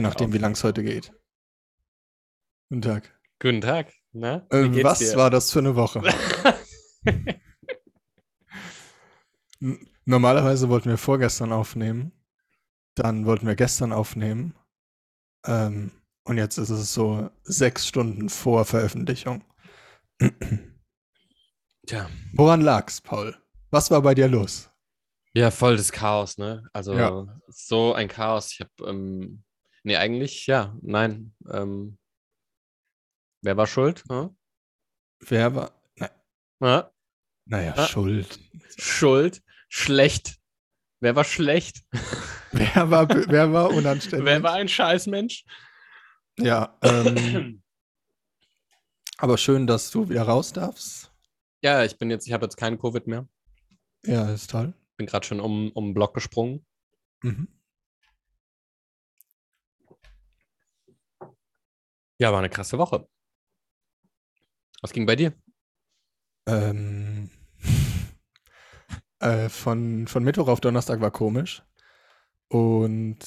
Je nachdem, wie lang es heute geht. Guten Tag. Guten Tag. Na, Äh, wie geht's was dir? war das für eine Woche? Normalerweise wollten wir vorgestern aufnehmen, dann wollten wir gestern aufnehmen ähm, und jetzt ist es so sechs Stunden vor Veröffentlichung. Tja. Woran lag's, Paul? Was war bei dir los? Ja, voll das Chaos, ne? Also Ja. so ein Chaos. Ich habe, ähm, nee, eigentlich, ja, nein. Ähm, wer war schuld? Hm? Wer war? Na, Ja, naja, Ah. schuld. schuld, schlecht. Wer war schlecht? Wer war, wer war unanständig? Wer war ein Scheißmensch? Ja, ähm, aber schön, dass du wieder raus darfst. Ja, ich bin jetzt, ich habe jetzt keinen Covid mehr. Ja, ist toll. Bin gerade schon um, um den Block gesprungen. Mhm. Ja, war eine krasse Woche. Was ging bei dir? Ähm, äh, von, von Mittwoch auf Donnerstag war komisch. Und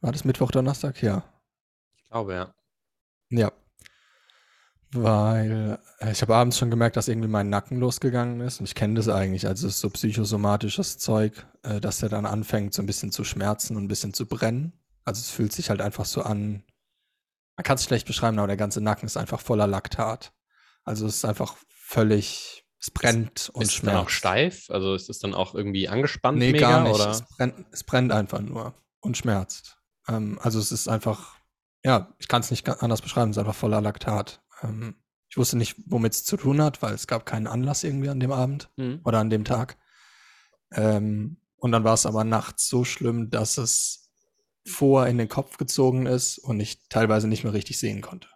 war das Mittwoch, Donnerstag? Ja. Ich glaube, ja. Ja. Weil äh, ich habe abends schon gemerkt, dass irgendwie mein Nacken losgegangen ist. Und ich kenne das eigentlich. Also es ist so psychosomatisches Zeug, äh, dass der dann anfängt, so ein bisschen zu schmerzen und ein bisschen zu brennen. Also es fühlt sich halt einfach so an. Man kann es schlecht beschreiben, aber der ganze Nacken ist einfach voller Laktat. Also es ist einfach völlig, es brennt und ist es dann auch schmerzt. steif? Also ist es dann auch irgendwie angespannt Nee, mega, gar nicht. oder? Es, brennt, es brennt einfach nur und schmerzt. Ähm, also es ist einfach, ja, ich kann es nicht anders beschreiben, es ist einfach voller Laktat. Ähm, ich wusste nicht, womit es zu tun hat, weil es gab keinen Anlass irgendwie an dem Abend Hm. oder an dem Tag. Ähm, und dann war es aber nachts so schlimm, dass es vor in den Kopf gezogen ist und ich teilweise nicht mehr richtig sehen konnte.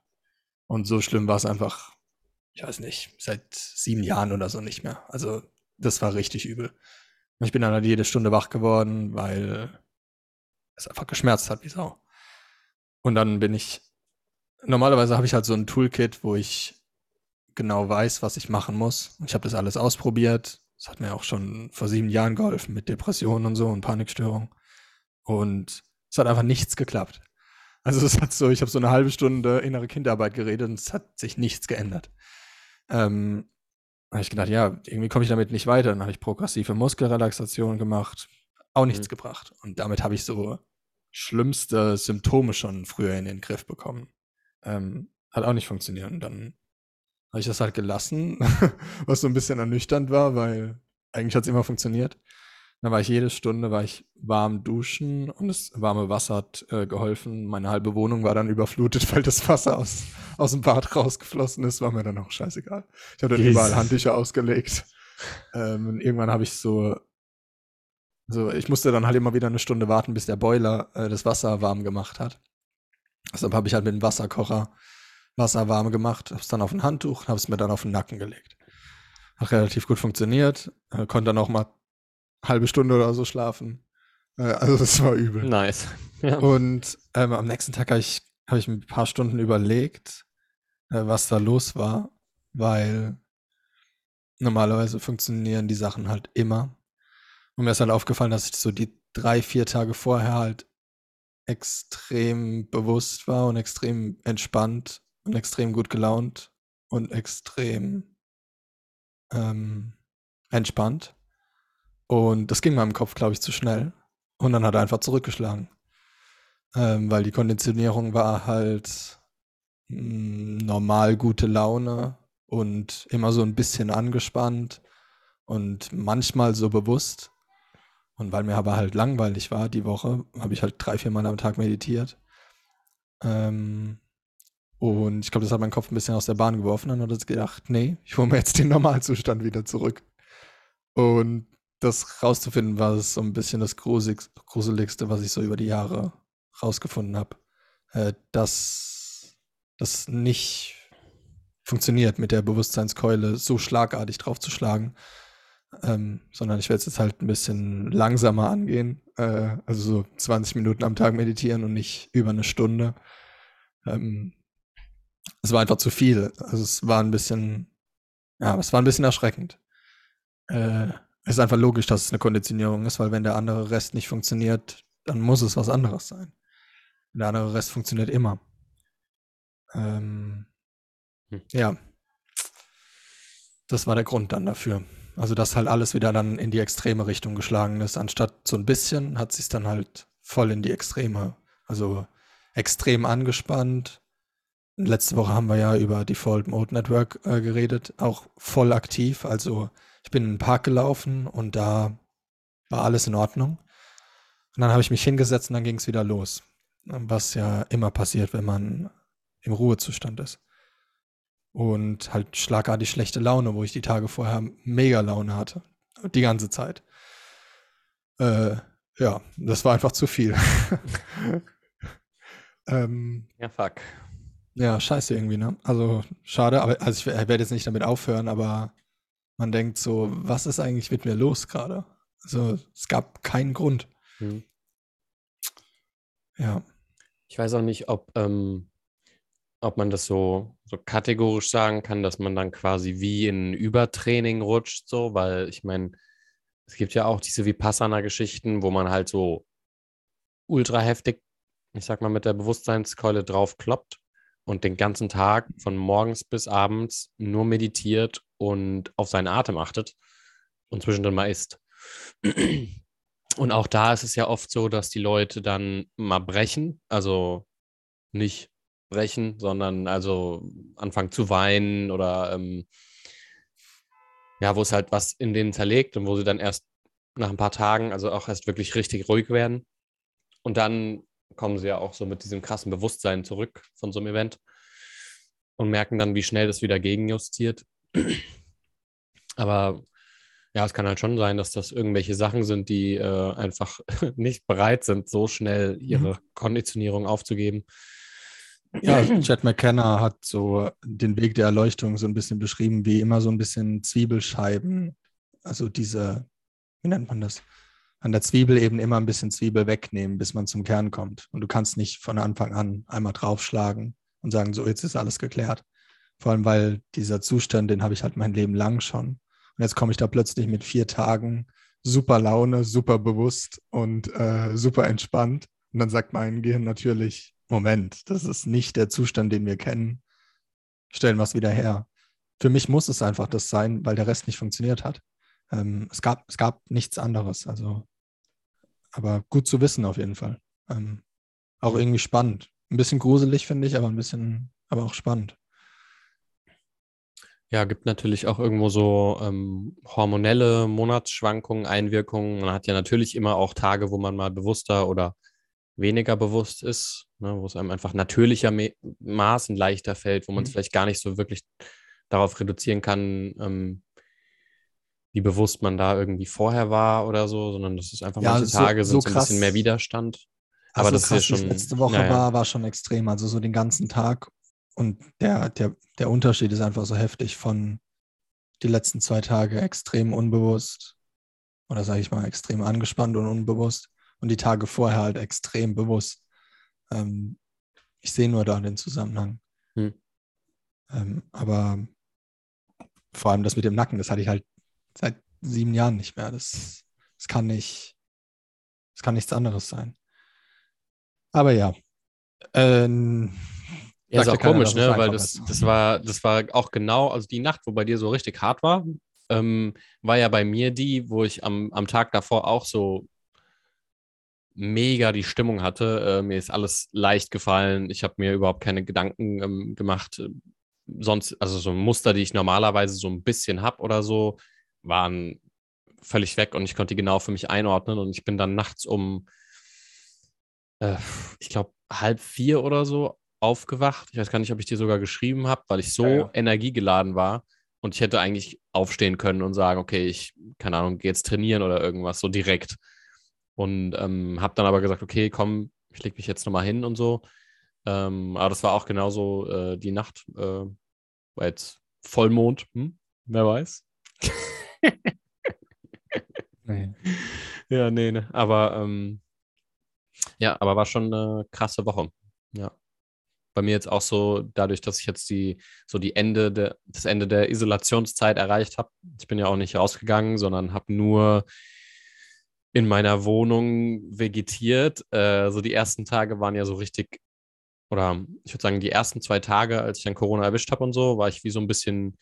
Und so schlimm war es einfach, ich weiß nicht, seit sieben Jahren oder so nicht mehr. Also das war richtig übel. Und ich bin dann halt jede Stunde wach geworden, weil es einfach geschmerzt hat wie Sau. Und dann bin ich, normalerweise habe ich halt so ein Toolkit, wo ich genau weiß, was ich machen muss. Und ich habe das alles ausprobiert. Das hat mir auch schon vor sieben Jahren geholfen mit Depressionen und so und Panikstörungen. Und es hat einfach nichts geklappt. Also es hat so, ich habe so eine halbe Stunde innere Kinderarbeit geredet und es hat sich nichts geändert. Ähm, habe ich gedacht, ja, irgendwie komme ich damit nicht weiter. Dann habe ich progressive Muskelrelaxation gemacht, auch nichts Mhm. gebracht. Und damit habe ich so schlimmste Symptome schon früher in den Griff bekommen. Ähm, hat auch nicht funktioniert. Und dann habe ich das halt gelassen, was so ein bisschen ernüchternd war, weil eigentlich hat es immer funktioniert. Dann war ich jede Stunde war ich warm duschen und das warme Wasser hat äh, geholfen. Meine halbe Wohnung war dann überflutet, weil das Wasser aus, aus dem Bad rausgeflossen ist. War mir dann auch scheißegal. Ich habe dann Jesus. überall Handtücher ausgelegt. Ähm, irgendwann habe ich so, so, ich musste dann halt immer wieder eine Stunde warten, bis der Boiler äh, das Wasser warm gemacht hat. Deshalb habe ich halt mit dem Wasserkocher Wasser warm gemacht, habe es dann auf ein Handtuch und habe es mir dann auf den Nacken gelegt. Hat relativ gut funktioniert. Äh, konnte dann auch mal halbe Stunde oder so schlafen. Äh, also das war übel. Nice. Ja. Und ähm, am nächsten Tag habe ich, hab ich ein paar Stunden überlegt, äh, was da los war, weil normalerweise funktionieren die Sachen halt immer. Und mir ist halt aufgefallen, dass ich so die drei, vier Tage vorher halt extrem bewusst war und extrem entspannt und extrem gut gelaunt und extrem ähm, entspannt. Und das ging meinem Kopf, glaube ich, zu schnell. Und dann hat er einfach zurückgeschlagen. Ähm, weil die Konditionierung war halt mh, normal gute Laune und immer so ein bisschen angespannt und manchmal so bewusst. Und weil mir aber halt langweilig war die Woche, habe ich halt drei, vier Mal am Tag meditiert. Ähm, und ich glaube, das hat meinen Kopf ein bisschen aus der Bahn geworfen. Dann hat er gedacht, nee, ich hole mir jetzt den Normalzustand wieder zurück. Und das rauszufinden war so ein bisschen das Gruselig Gruseligste, was ich so über die Jahre rausgefunden habe. Äh, dass das nicht funktioniert, mit der Bewusstseinskeule so schlagartig draufzuschlagen. Ähm, sondern ich werde es jetzt halt ein bisschen langsamer angehen. Äh, also so 20 Minuten am Tag meditieren und nicht über eine Stunde. Ähm, es war einfach zu viel. Also es war ein bisschen, ja, es war ein bisschen erschreckend. Äh, ist einfach logisch, dass es eine Konditionierung ist, weil wenn der andere Rest nicht funktioniert, dann muss es was anderes sein. Der andere Rest funktioniert immer. Ähm, hm. Ja. Das war der Grund dann dafür. Also, dass halt alles wieder dann in die extreme Richtung geschlagen ist. Anstatt so ein bisschen hat sich dann halt voll in die Extreme. Also extrem angespannt. Letzte Woche haben wir ja über Default Mode Network äh, geredet, auch voll aktiv. Also ich bin in den Park gelaufen und da war alles in Ordnung. Und dann habe ich mich hingesetzt und dann ging es wieder los. Was ja immer passiert, wenn man im Ruhezustand ist. Und halt schlagartig schlechte Laune, wo ich die Tage vorher mega Laune hatte. Die ganze Zeit. Äh, ja, das war einfach zu viel. ähm, ja, fuck. Ja, scheiße irgendwie, ne? Also schade, aber also ich werde jetzt nicht damit aufhören, aber man denkt so, was ist eigentlich mit mir los gerade? Also es gab keinen Grund. Hm. Ja. Ich weiß auch nicht, ob, ähm, ob man das so, so kategorisch sagen kann, dass man dann quasi wie in Übertraining rutscht, so, weil ich meine, es gibt ja auch diese Vipassana-Geschichten, wo man halt so ultra heftig, ich sag mal, mit der Bewusstseinskeule drauf kloppt und den ganzen Tag von morgens bis abends nur meditiert und auf seinen Atem achtet und zwischendrin mal isst. Und auch da ist es ja oft so, dass die Leute dann mal brechen, also nicht brechen, sondern also anfangen zu weinen oder ähm, ja, wo es halt was in denen zerlegt und wo sie dann erst nach ein paar Tagen, also auch erst wirklich richtig ruhig werden. Und dann kommen sie ja auch so mit diesem krassen Bewusstsein zurück von so einem Event und merken dann, wie schnell das wieder gegenjustiert. Aber ja, es kann halt schon sein, dass das irgendwelche Sachen sind, die äh, einfach nicht bereit sind, so schnell ihre mhm. Konditionierung aufzugeben. Ja, Chad McKenna hat so den Weg der Erleuchtung so ein bisschen beschrieben, wie immer so ein bisschen Zwiebelscheiben. Also diese, wie nennt man das? An der Zwiebel eben immer ein bisschen Zwiebel wegnehmen, bis man zum Kern kommt. Und du kannst nicht von Anfang an einmal draufschlagen und sagen, so, jetzt ist alles geklärt. Vor allem, weil dieser Zustand, den habe ich halt mein Leben lang schon. Und jetzt komme ich da plötzlich mit vier Tagen super Laune, super bewusst und äh, super entspannt. Und dann sagt mein Gehirn natürlich, Moment, das ist nicht der Zustand, den wir kennen. Stellen wir es wieder her. Für mich muss es einfach das sein, weil der Rest nicht funktioniert hat. Ähm, es, gab, es gab nichts anderes. Also, aber gut zu wissen auf jeden Fall. Ähm, auch irgendwie spannend. Ein bisschen gruselig, finde ich, aber ein bisschen, aber auch spannend. Ja, gibt natürlich auch irgendwo so ähm, hormonelle Monatsschwankungen, Einwirkungen. Man hat ja natürlich immer auch Tage, wo man mal bewusster oder weniger bewusst ist, ne, wo es einem einfach natürlichermaßen leichter fällt, wo man es mhm. vielleicht gar nicht so wirklich darauf reduzieren kann, ähm, wie bewusst man da irgendwie vorher war oder so, sondern das ist einfach ja, manche so, Tage sind so, so, ein bisschen mehr Widerstand. Aber so das ist ja schon. Letzte Woche naja. war, war schon extrem, also so den ganzen Tag. Und der, der, der Unterschied ist einfach so heftig von die letzten zwei Tage extrem unbewusst oder sage ich mal extrem angespannt und unbewusst und die Tage vorher halt extrem bewusst. Ähm, ich sehe nur da den Zusammenhang. Hm. Ähm, aber vor allem das mit dem Nacken, das hatte ich halt seit sieben Jahren nicht mehr. Das, das kann nicht, das kann nichts anderes sein. Aber ja. Ähm, ja, ist auch komisch, ne? Weil das, das war, das war auch genau, also die Nacht, wo bei dir so richtig hart war, ähm, war ja bei mir die, wo ich am, am Tag davor auch so mega die Stimmung hatte. Äh, mir ist alles leicht gefallen. Ich habe mir überhaupt keine Gedanken ähm, gemacht. Sonst, also so Muster, die ich normalerweise so ein bisschen habe oder so, waren völlig weg und ich konnte die genau für mich einordnen. Und ich bin dann nachts um, äh, ich glaube, halb vier oder so aufgewacht. Ich weiß gar nicht, ob ich dir sogar geschrieben habe, weil ich so ja, ja. energiegeladen war. Und ich hätte eigentlich aufstehen können und sagen, okay, ich, keine Ahnung, gehe jetzt trainieren oder irgendwas, so direkt. Und ähm, habe dann aber gesagt, okay, komm, ich lege mich jetzt nochmal hin und so. Ähm, aber das war auch genauso äh, die Nacht. Äh, war jetzt Vollmond, hm? wer weiß. nee. Ja, nee, ne. Aber ähm, ja, aber war schon eine krasse Woche. Ja. Bei mir jetzt auch so, dadurch, dass ich jetzt die, so die Ende der, das Ende der Isolationszeit erreicht habe. Ich bin ja auch nicht rausgegangen, sondern habe nur in meiner Wohnung vegetiert. Äh, so die ersten Tage waren ja so richtig, oder ich würde sagen, die ersten zwei Tage, als ich dann Corona erwischt habe und so, war ich wie so ein bisschen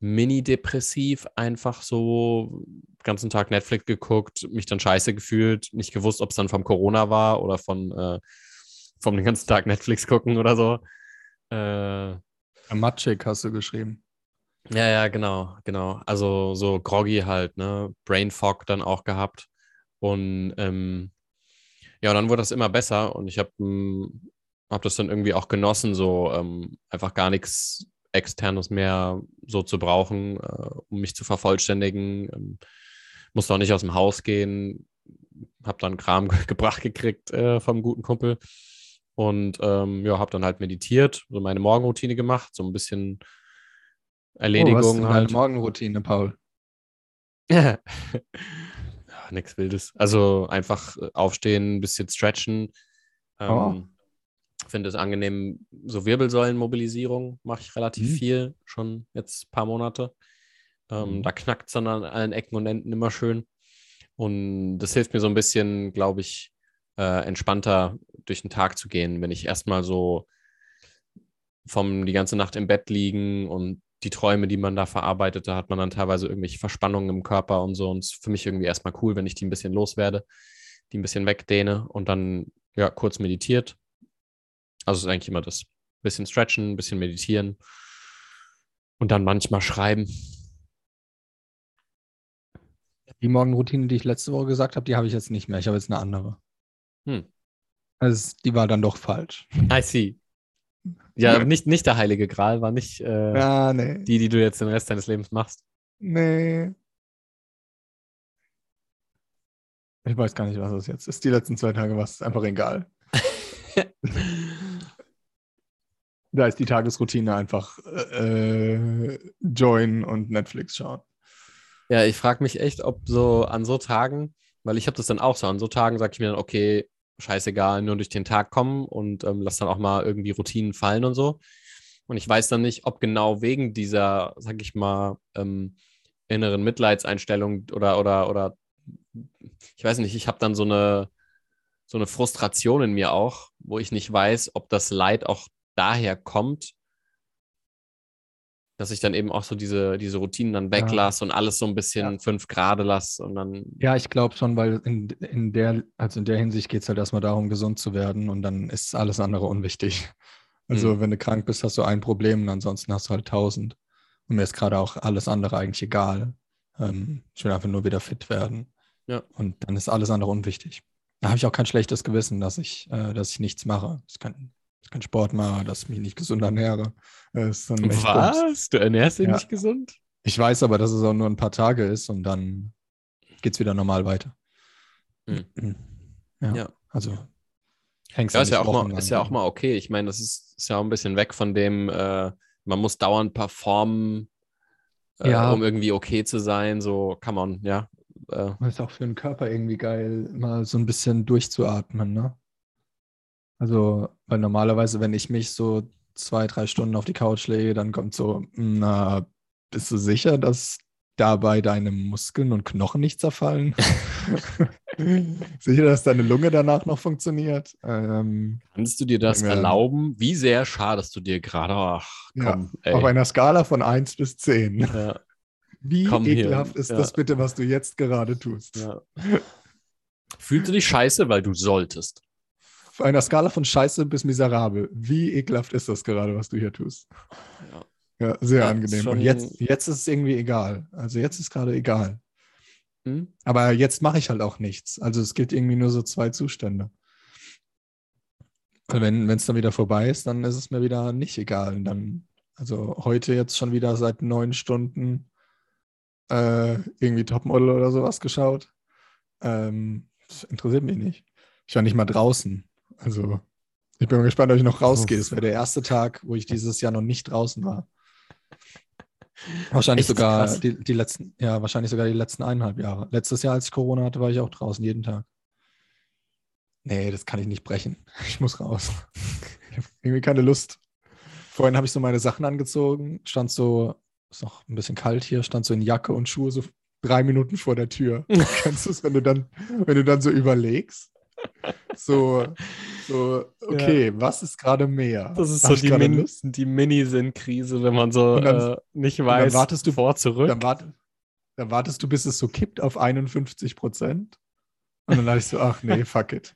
mini-depressiv, einfach so den ganzen Tag Netflix geguckt, mich dann scheiße gefühlt, nicht gewusst, ob es dann vom Corona war oder von äh, vom den ganzen Tag Netflix gucken oder so. Äh, Matschik hast du geschrieben. ja, ja, genau, genau. Also so groggy halt, ne? Brain Fog dann auch gehabt. Und ähm, ja, und dann wurde das immer besser und ich habe hab das dann irgendwie auch genossen, so ähm, einfach gar nichts Externes mehr so zu brauchen, äh, um mich zu vervollständigen. Ähm, musste auch nicht aus dem Haus gehen, habe dann Kram gebracht gekriegt äh, vom guten Kumpel und ähm, ja, habe dann halt meditiert, so meine Morgenroutine gemacht, so ein bisschen Erledigung oh, was ist halt. deine Morgenroutine, Paul? ja, nichts Wildes. Also einfach äh, aufstehen, ein bisschen stretchen. Ähm, Oh. Finde es angenehm, so Wirbelsäulenmobilisierung mache ich relativ Mhm. viel, schon jetzt ein paar Monate. Ähm, Mhm. Da knackt es dann an allen Ecken und Enden immer schön. Und das hilft mir so ein bisschen, glaube ich, äh, entspannter durch den Tag zu gehen, wenn ich erstmal so vom die ganze Nacht im Bett liegen und die Träume, die man da verarbeitet, da hat man dann teilweise irgendwelche Verspannungen im Körper und so. Und es ist für mich irgendwie erstmal cool, wenn ich die ein bisschen loswerde, die ein bisschen wegdehne und dann ja kurz meditiert. Also es ist eigentlich immer das. Bisschen stretchen, ein bisschen meditieren und dann manchmal schreiben. Die Morgenroutine, die ich letzte Woche gesagt habe, die habe ich jetzt nicht mehr. Ich habe jetzt eine andere. Hm. Also die war dann doch falsch. I see. Ja, nicht, nicht der heilige Gral, war nicht äh, Ja, nee. die, die du jetzt den Rest deines Lebens machst. Nee. Ich weiß gar nicht, was das jetzt ist. Die letzten zwei Tage war es einfach egal. Da ist die Tagesroutine einfach äh, Join und Netflix schauen. Ja, ich frage mich echt, ob so an so Tagen, weil ich habe das dann auch so, an so Tagen sage ich mir dann, okay, scheißegal, nur durch den Tag kommen und ähm, lass dann auch mal irgendwie Routinen fallen und so. Und ich weiß dann nicht, ob genau wegen dieser, sag ich mal, ähm, inneren Mitleidseinstellung oder, oder, oder, ich weiß nicht, ich habe dann so eine, so eine Frustration in mir auch, wo ich nicht weiß, ob das Leid auch daher kommt, dass ich dann eben auch so diese, diese Routinen dann weglasse und alles so ein bisschen Ja. fünf Grade lasse und dann, Ja, ich glaube schon, weil in, in der, also in der Hinsicht geht es halt erstmal darum, gesund zu werden und dann ist alles andere unwichtig. Also, Mhm. wenn du krank bist, hast du ein Problem und ansonsten hast du halt tausend. Und mir ist gerade auch alles andere eigentlich egal. Ähm, ich will einfach nur wieder fit werden. Ja. Und dann ist alles andere unwichtig. Da habe ich auch kein schlechtes Gewissen, dass ich, äh, dass ich nichts mache. Kein, dass ich keinen Sport mache, dass ich mich nicht gesund ernähre. Äh, echt Bums. was? Du ernährst dich Ja. nicht gesund? Ich weiß aber, dass es auch nur ein paar Tage ist und dann geht es wieder normal weiter. Hm. Ja, Ja. also hängst Ja, du ist ja, auch mal, ist ja auch mal okay. Ich meine, das ist, ist ja auch ein bisschen weg von dem, äh, man muss dauernd performen, äh, Ja. um irgendwie okay zu sein. So, come on, ja. Äh, Das ist auch für den Körper irgendwie geil, mal so ein bisschen durchzuatmen, ne? Also, weil normalerweise, wenn ich mich so zwei, drei Stunden auf die Couch lege, dann kommt so, na, bist du sicher, dass dabei deine Muskeln und Knochen nicht zerfallen? sicher, dass deine Lunge danach noch funktioniert? Ähm, kannst du dir das Ja. erlauben? Wie sehr schadest du dir gerade? Ach, Ja, komm, ey. auf einer Skala von 1 bis 10. ja, Wie Komm hier, ekelhaft ist ja. das bitte, was du jetzt gerade tust? ja. Fühlst du dich scheiße, weil du solltest? Auf einer Skala von scheiße bis miserabel. Wie ekelhaft ist das gerade, was du hier tust? Ja. Ja, sehr Ja, angenehm. Und jetzt, jetzt ist es irgendwie egal. Also jetzt ist gerade egal. Hm? Aber jetzt mache ich halt auch nichts. Also es gibt irgendwie nur so zwei Zustände. Weil wenn es dann wieder vorbei ist, dann ist es mir wieder nicht egal. Und dann, also heute jetzt schon wieder seit neun Stunden äh, irgendwie Topmodel oder sowas geschaut. Ähm, das interessiert mich nicht. Ich war nicht mal draußen. Also ich bin mal gespannt, ob ich noch rausgehe. Es wäre der erste Tag, wo ich dieses Jahr noch nicht draußen war. Wahrscheinlich Echt sogar die, die letzten, ja, wahrscheinlich sogar die letzten eineinhalb Jahre. Letztes Jahr, als ich Corona hatte, war ich auch draußen jeden Tag. Nee, das kann ich nicht brechen. Ich muss raus. Ich habe irgendwie keine Lust. Vorhin habe ich so meine Sachen angezogen, stand so, ist noch ein bisschen kalt hier, stand so in Jacke und Schuhe so drei Minuten vor der Tür. Kennst du es, wenn du dann, wenn du dann so überlegst? So, so okay, was ist gerade mehr? Das ist Hab so die, Min Lust? die Mini-Sinn-Krise, wenn man so dann- äh, nicht dann weiß, wartest du- vor, zurück. Dann, wart, dann wartest du, bis es so kippt auf 51 Prozent. Und dann dachte ich so, ach nee, fuck it.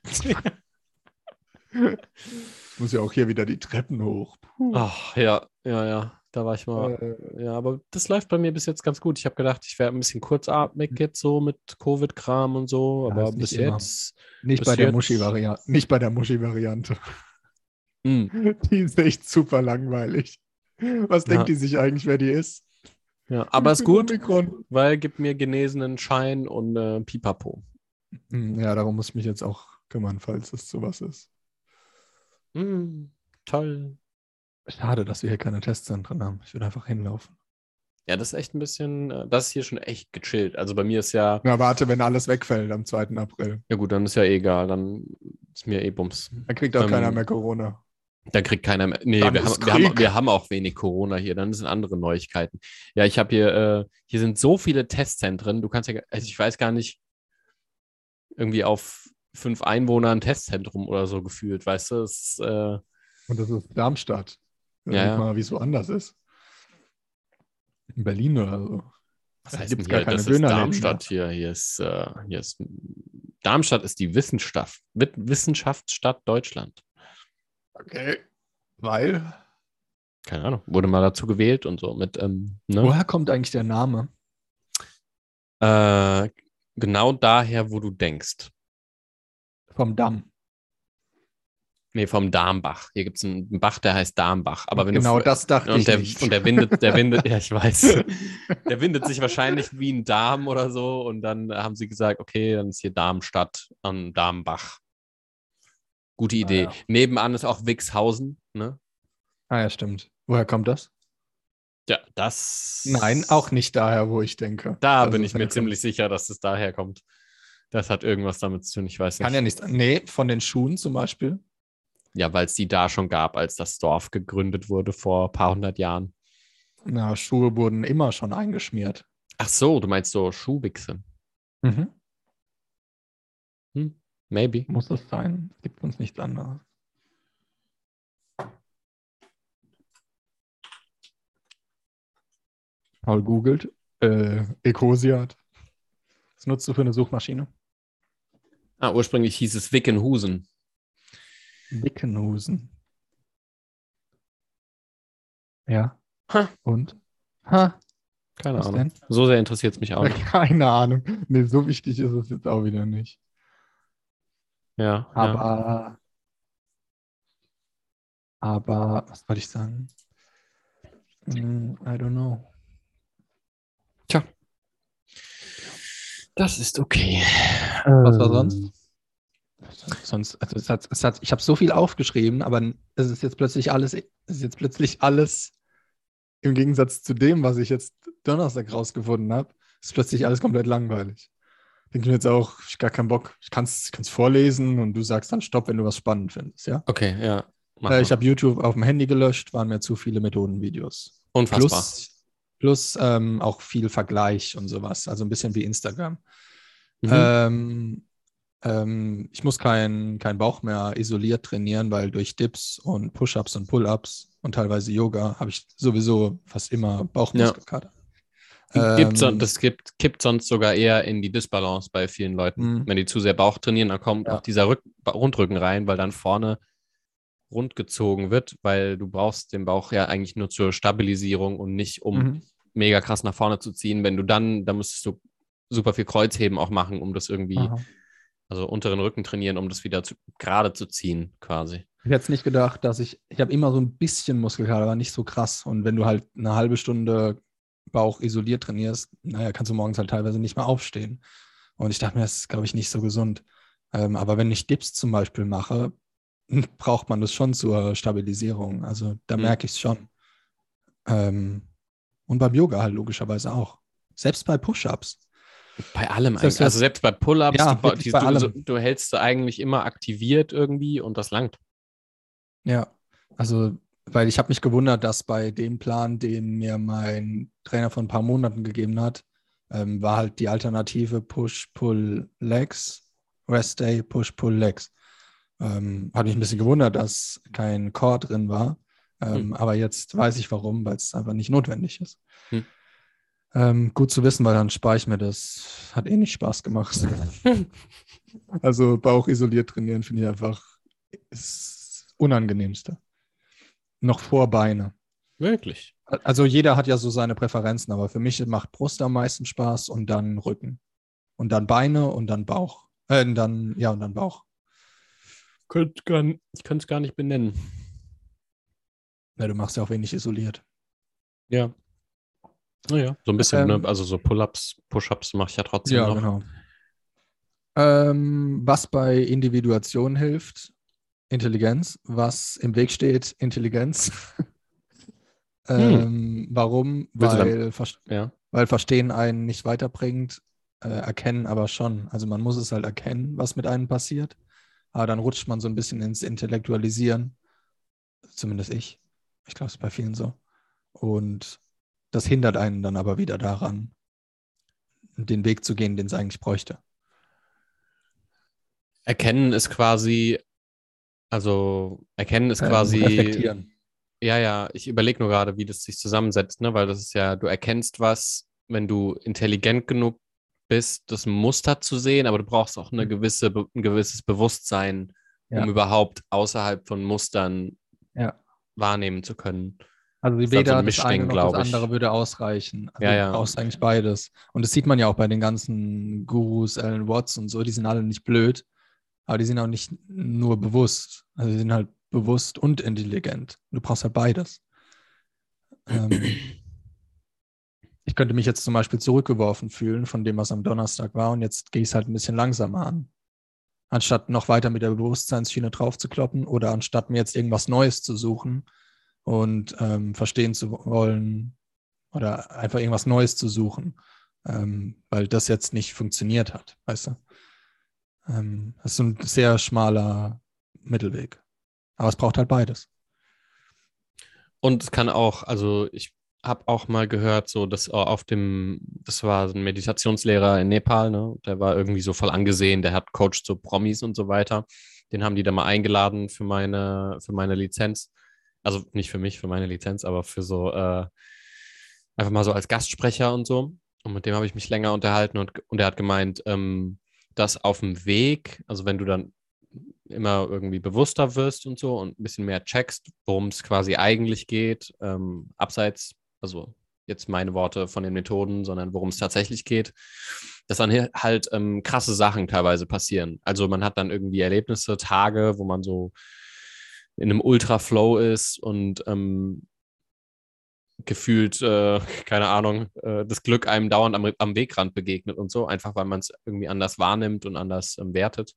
Ich muss ja auch hier wieder die Treppen hoch. Puh. Ach, ja, ja, ja. Da war ich mal. Äh, Ja, aber das läuft bei mir bis jetzt ganz gut. Ich habe gedacht, ich wäre ein bisschen kurzatmig jetzt so mit Covid-Kram und so, aber bis immer. jetzt. nicht bis bei der jetzt- Muschi-Variante. Nicht bei der Muschi-Variante. Hm, Die ist echt super langweilig. Was Ja. denkt die sich eigentlich, wer die ist? ja, aber ist gut, Omikron. weil gibt mir genesenen Schein und äh, Pipapo. Hm, Ja, darum muss ich mich jetzt auch kümmern, falls es sowas ist. Hm, toll. Schade, dass wir hier keine Testzentren haben. Ich würde einfach hinlaufen. Ja, das ist echt ein bisschen, äh, das ist hier schon echt gechillt. Also bei mir ist ja, Na, warte, wenn alles wegfällt am 2. April. ja gut, dann ist ja eh egal, dann ist mir eh Bums. Dann kriegt auch Ähm, keiner mehr Corona. Dann kriegt keiner mehr. Nee, wir haben, wir, haben, wir haben auch wenig Corona hier. Dann sind andere Neuigkeiten. Ja, ich habe hier, äh, hier sind so viele Testzentren. Du kannst ja, also ich weiß gar nicht, irgendwie auf fünf Einwohner ein Testzentrum oder so gefühlt, weißt du? Ist, äh, Und das ist Darmstadt. Ja, mal, wie es woanders ist. In Berlin oder so. was heißt gibt's denn gar hier? keine Das ist Darmstadt hier. Hier ist, äh, hier ist, Darmstadt ist die Wissenschaft, Wissenschaftsstadt Deutschland. Okay. Weil? Keine Ahnung, wurde mal dazu gewählt und so mit, ähm, ne? Woher kommt eigentlich der Name? Äh, genau daher, wo du denkst. Vom Damm. Nee, vom Darmbach. Hier gibt es einen Bach, der heißt Darmbach. Aber wenn genau du, das dachte und ich der, nicht. und der windet, der windet, ja, ich weiß. Der windet sich wahrscheinlich wie ein Darm oder so. Und dann haben sie gesagt, okay, dann ist hier Darmstadt an Darmbach. Gute Idee. Ah, ja. Nebenan ist auch Wixhausen, ne? ah ja, stimmt. Woher kommt das? Ja, das. Nein, auch nicht daher, wo ich denke. Da bin ich mir herkommt. ziemlich sicher, dass es daher kommt. Das hat irgendwas damit zu tun, ich weiß nicht. Kann ja nicht sein. Nee, von den Schuhen zum Beispiel. Ja, weil es die da schon gab, als das Dorf gegründet wurde vor ein paar hundert Jahren. Na, Schuhe wurden immer schon eingeschmiert. Ach so, du meinst so Schuhwichse. Mhm. Hm, maybe. Muss es sein. Es gibt uns nichts anderes. Paul googelt. Äh, Ecosiat. Was nutzt du für eine Suchmaschine? Ah, ursprünglich hieß es Wickenhusen. Wickenhusen. Ja. Ha. Und? Ha. Keine Was Ahnung. denn? So sehr interessiert es mich auch. Nicht. keine Ahnung. Nee, so wichtig ist es jetzt auch wieder nicht. Ja, ja. Aber, aber, was wollte ich sagen? Hm, I don't know. Das ist okay. Was war sonst? Sonst, also es hat, es hat, ich habe so viel aufgeschrieben, aber es ist jetzt plötzlich alles, es ist jetzt plötzlich alles im Gegensatz zu dem, was ich jetzt Donnerstag rausgefunden habe, ist plötzlich alles komplett langweilig. Denke mir jetzt auch, ich gar keinen Bock. Ich kann es vorlesen und du sagst dann Stopp, wenn du was spannend findest, ja? Okay, ja. Äh, ich habe YouTube auf dem Handy gelöscht, waren mir zu viele Methodenvideos. Unfassbar. Plus, plus ähm, auch viel Vergleich und sowas. Also ein bisschen wie Instagram. Mhm. Ähm, ähm, ich muss keinen kein Bauch mehr isoliert trainieren, weil durch Dips und Push-Ups und Pull-Ups und teilweise Yoga habe ich sowieso fast immer Bauchmuskelkater. Gibt son- Ähm, das gibt, kippt sonst sogar eher in die Disbalance bei vielen Leuten. Mhm. Wenn die zu sehr Bauch trainieren, dann kommt Ja. auch dieser Rück Rundrücken rein, weil dann vorne rund gezogen wird, weil du brauchst den Bauch ja eigentlich nur zur Stabilisierung und nicht um mhm. mega krass nach vorne zu ziehen. Wenn du dann, da müsstest du super viel Kreuzheben auch machen, um das irgendwie, Aha. Also unteren Rücken trainieren, um das wieder zu, gerade zu ziehen, quasi. Ich hätte jetzt nicht gedacht, dass ich, ich habe immer so ein bisschen Muskelkater, aber nicht so krass. Und wenn du halt eine halbe Stunde Bauch isoliert trainierst, naja, kannst du morgens halt teilweise nicht mehr aufstehen. Und ich dachte mir, das ist, glaube ich, nicht so gesund. Ähm, aber wenn ich Dips zum Beispiel mache, braucht man das schon zur Stabilisierung. Also da Mhm. merke ich es schon. Ähm, und beim Yoga halt logischerweise auch. Selbst bei Push-Ups. Bei allem Das heißt, eigentlich. Also selbst bei Pull-Ups, Ja, du, die, bei du, so, du hältst sie eigentlich immer aktiviert irgendwie und das langt. Ja, also, weil ich habe mich gewundert, dass bei dem Plan, den mir mein Trainer vor ein paar Monaten gegeben hat, ähm, war halt die Alternative Push-Pull-Legs, Rest Day, Push-Pull-Legs. Ähm, hat mich ein bisschen gewundert, dass kein Core drin war. Ähm, hm. Aber jetzt weiß ich warum, weil es einfach nicht notwendig ist. Hm. Ähm, gut zu wissen, weil dann spare ich mir das. Hat eh nicht Spaß gemacht. also Bauch isoliert trainieren finde ich einfach das Unangenehmste. Noch vor Beine. Wirklich? Also jeder hat ja so seine Präferenzen, aber für mich macht Brust am meisten Spaß und dann Rücken. Und dann Beine und dann Bauch. Äh, dann, ja, und dann Bauch. Ich kann es gar nicht benennen. Ja, du machst ja auch wenig isoliert. Ja. Naja, so ein bisschen, ne? ähm, ne? Also so Pull-ups, Push-ups mache ich ja trotzdem ja, noch. Genau. Ähm, was bei Individuation hilft, Intelligenz. Was im Weg steht, Intelligenz. Hm. ähm, warum? Weil, ja. weil Verstehen einen nicht weiterbringt, äh, erkennen aber schon. Also man muss es halt erkennen, was mit einem passiert. Aber dann rutscht man so ein bisschen ins Intellektualisieren. Zumindest ich. Ich glaube, es ist bei vielen so. Und das hindert einen dann aber wieder daran, den Weg zu gehen, den es eigentlich bräuchte. Erkennen ist quasi, also erkennen ist ähm, quasi. Reflektieren. Ja, ja, ich überlege nur gerade, wie das sich zusammensetzt, ne? weil das ist ja, du erkennst was, wenn du intelligent genug bist, das Muster zu sehen, aber du brauchst auch eine mhm. gewisse, ein gewisses Bewusstsein, um ja. überhaupt außerhalb von Mustern ja. wahrnehmen zu können. Also die weder so das eine noch das andere würde ausreichen. Also ja, ja. Du brauchst eigentlich beides. Und das sieht man ja auch bei den ganzen Gurus, Alan Watts und so, die sind alle nicht blöd, aber die sind auch nicht nur bewusst. Also die sind halt bewusst und intelligent. Du brauchst halt beides. Ähm, ich könnte mich jetzt zum Beispiel zurückgeworfen fühlen von dem, was am Donnerstag war, und jetzt gehe ich es halt ein bisschen langsamer an. Anstatt noch weiter mit der Bewusstseinsschiene drauf zu kloppen oder anstatt mir jetzt irgendwas Neues zu suchen, und ähm, verstehen zu wollen oder einfach irgendwas Neues zu suchen, ähm, weil das jetzt nicht funktioniert hat, weißt du? Ähm, das ist ein sehr schmaler Mittelweg. Aber es braucht halt beides. Und es kann auch, also ich habe auch mal gehört, so dass auf dem, das war ein Meditationslehrer in Nepal, ne? Der war irgendwie so voll angesehen, der hat Coach zu Promis und so weiter. Den haben die da mal eingeladen für meine, für meine Lizenz. Also nicht für mich, für meine Lizenz, aber für so äh, einfach mal so als Gastsprecher und so. Und mit dem habe ich mich länger unterhalten und, und er hat gemeint, ähm, dass auf dem Weg, also wenn du dann immer irgendwie bewusster wirst und so und ein bisschen mehr checkst, worum es quasi eigentlich geht, ähm, abseits, also jetzt meine Worte von den Methoden, sondern worum es tatsächlich geht, dass dann halt ähm, krasse Sachen teilweise passieren. Also man hat dann irgendwie Erlebnisse, Tage, wo man so in einem Ultra-Flow ist und ähm, gefühlt, äh, keine Ahnung, äh, das Glück einem dauernd am, am, Wegrand begegnet und so, einfach weil man es irgendwie anders wahrnimmt und anders ähm, wertet.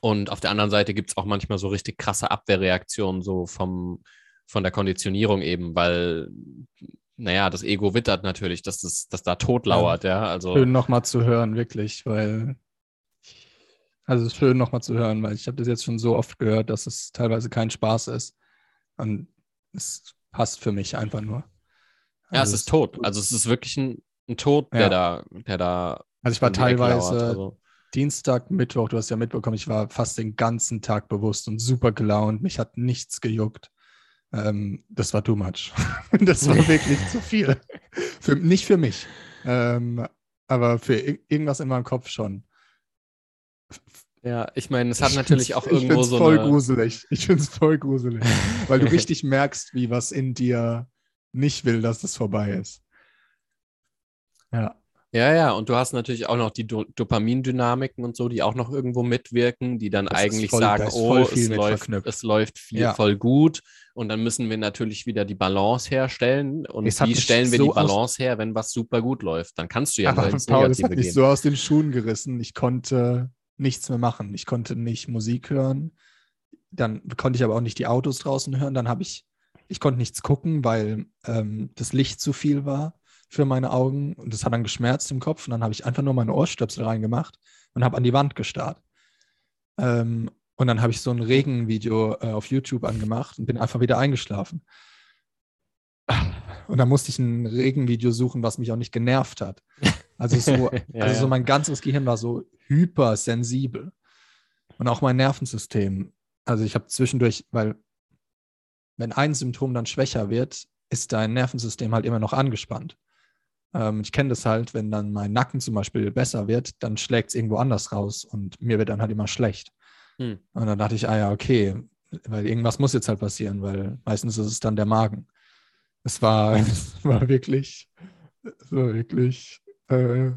Und auf der anderen Seite gibt es auch manchmal so richtig krasse Abwehrreaktionen, so vom, von der Konditionierung eben, weil, naja, das Ego wittert natürlich, dass das, dass da tot lauert, ja. ja also, Schön nochmal zu hören, wirklich, weil also es ist schön nochmal zu hören, weil ich habe das jetzt schon so oft gehört, dass es teilweise kein Spaß ist. Und es passt für mich einfach nur. Also ja, es ist tot. Also es ist wirklich ein, ein Tod, der ja. da, der da. Also ich war teilweise also. Dienstag, Mittwoch, du hast ja mitbekommen, ich war fast den ganzen Tag bewusst und super gelaunt. Mich hat nichts gejuckt. Ähm, das war too much. das war wirklich zu viel. Für, nicht für mich. Ähm, aber für irgendwas in meinem Kopf schon. Ja, ich meine, es hat natürlich auch irgendwo so. Ich voll eine... gruselig. Ich finde es voll gruselig. weil du richtig merkst, wie was in dir nicht will, dass das vorbei ist. Ja. Ja, ja, und du hast natürlich auch noch die Do Dopamindynamiken und so, die auch noch irgendwo mitwirken, die dann das eigentlich voll, sagen, oh, es läuft, es läuft viel ja. voll gut und dann müssen wir natürlich wieder die Balance herstellen und es wie stellen wir so die Balance her, wenn was super gut läuft? Dann kannst du ja Aber ins Paul, das hat mich so aus den Schuhen gerissen. Ich konnte nichts mehr machen. Ich konnte nicht Musik hören. Dann konnte ich aber auch nicht die Autos draußen hören. Dann habe ich, ich konnte nichts gucken, weil ähm, das Licht zu viel war für meine Augen und das hat dann geschmerzt im Kopf. Und dann habe ich einfach nur meine Ohrstöpsel reingemacht und habe an die Wand gestarrt. Ähm, und dann habe ich so ein Regenvideo äh, auf YouTube angemacht und bin einfach wieder eingeschlafen. Und dann musste ich ein Regenvideo suchen, was mich auch nicht genervt hat. Also so, Ja, also so mein ganzes Gehirn war so hypersensibel. Und auch mein Nervensystem. Also ich habe zwischendurch, weil wenn ein Symptom dann schwächer wird, ist dein Nervensystem halt immer noch angespannt. Ähm, ich kenne das halt, wenn dann mein Nacken zum Beispiel besser wird, dann schlägt es irgendwo anders raus und mir wird dann halt immer schlecht. Hm. Und dann dachte ich, ah ja, okay, weil irgendwas muss jetzt halt passieren, weil meistens ist es dann der Magen. Es war, es war wirklich, es war wirklich äh,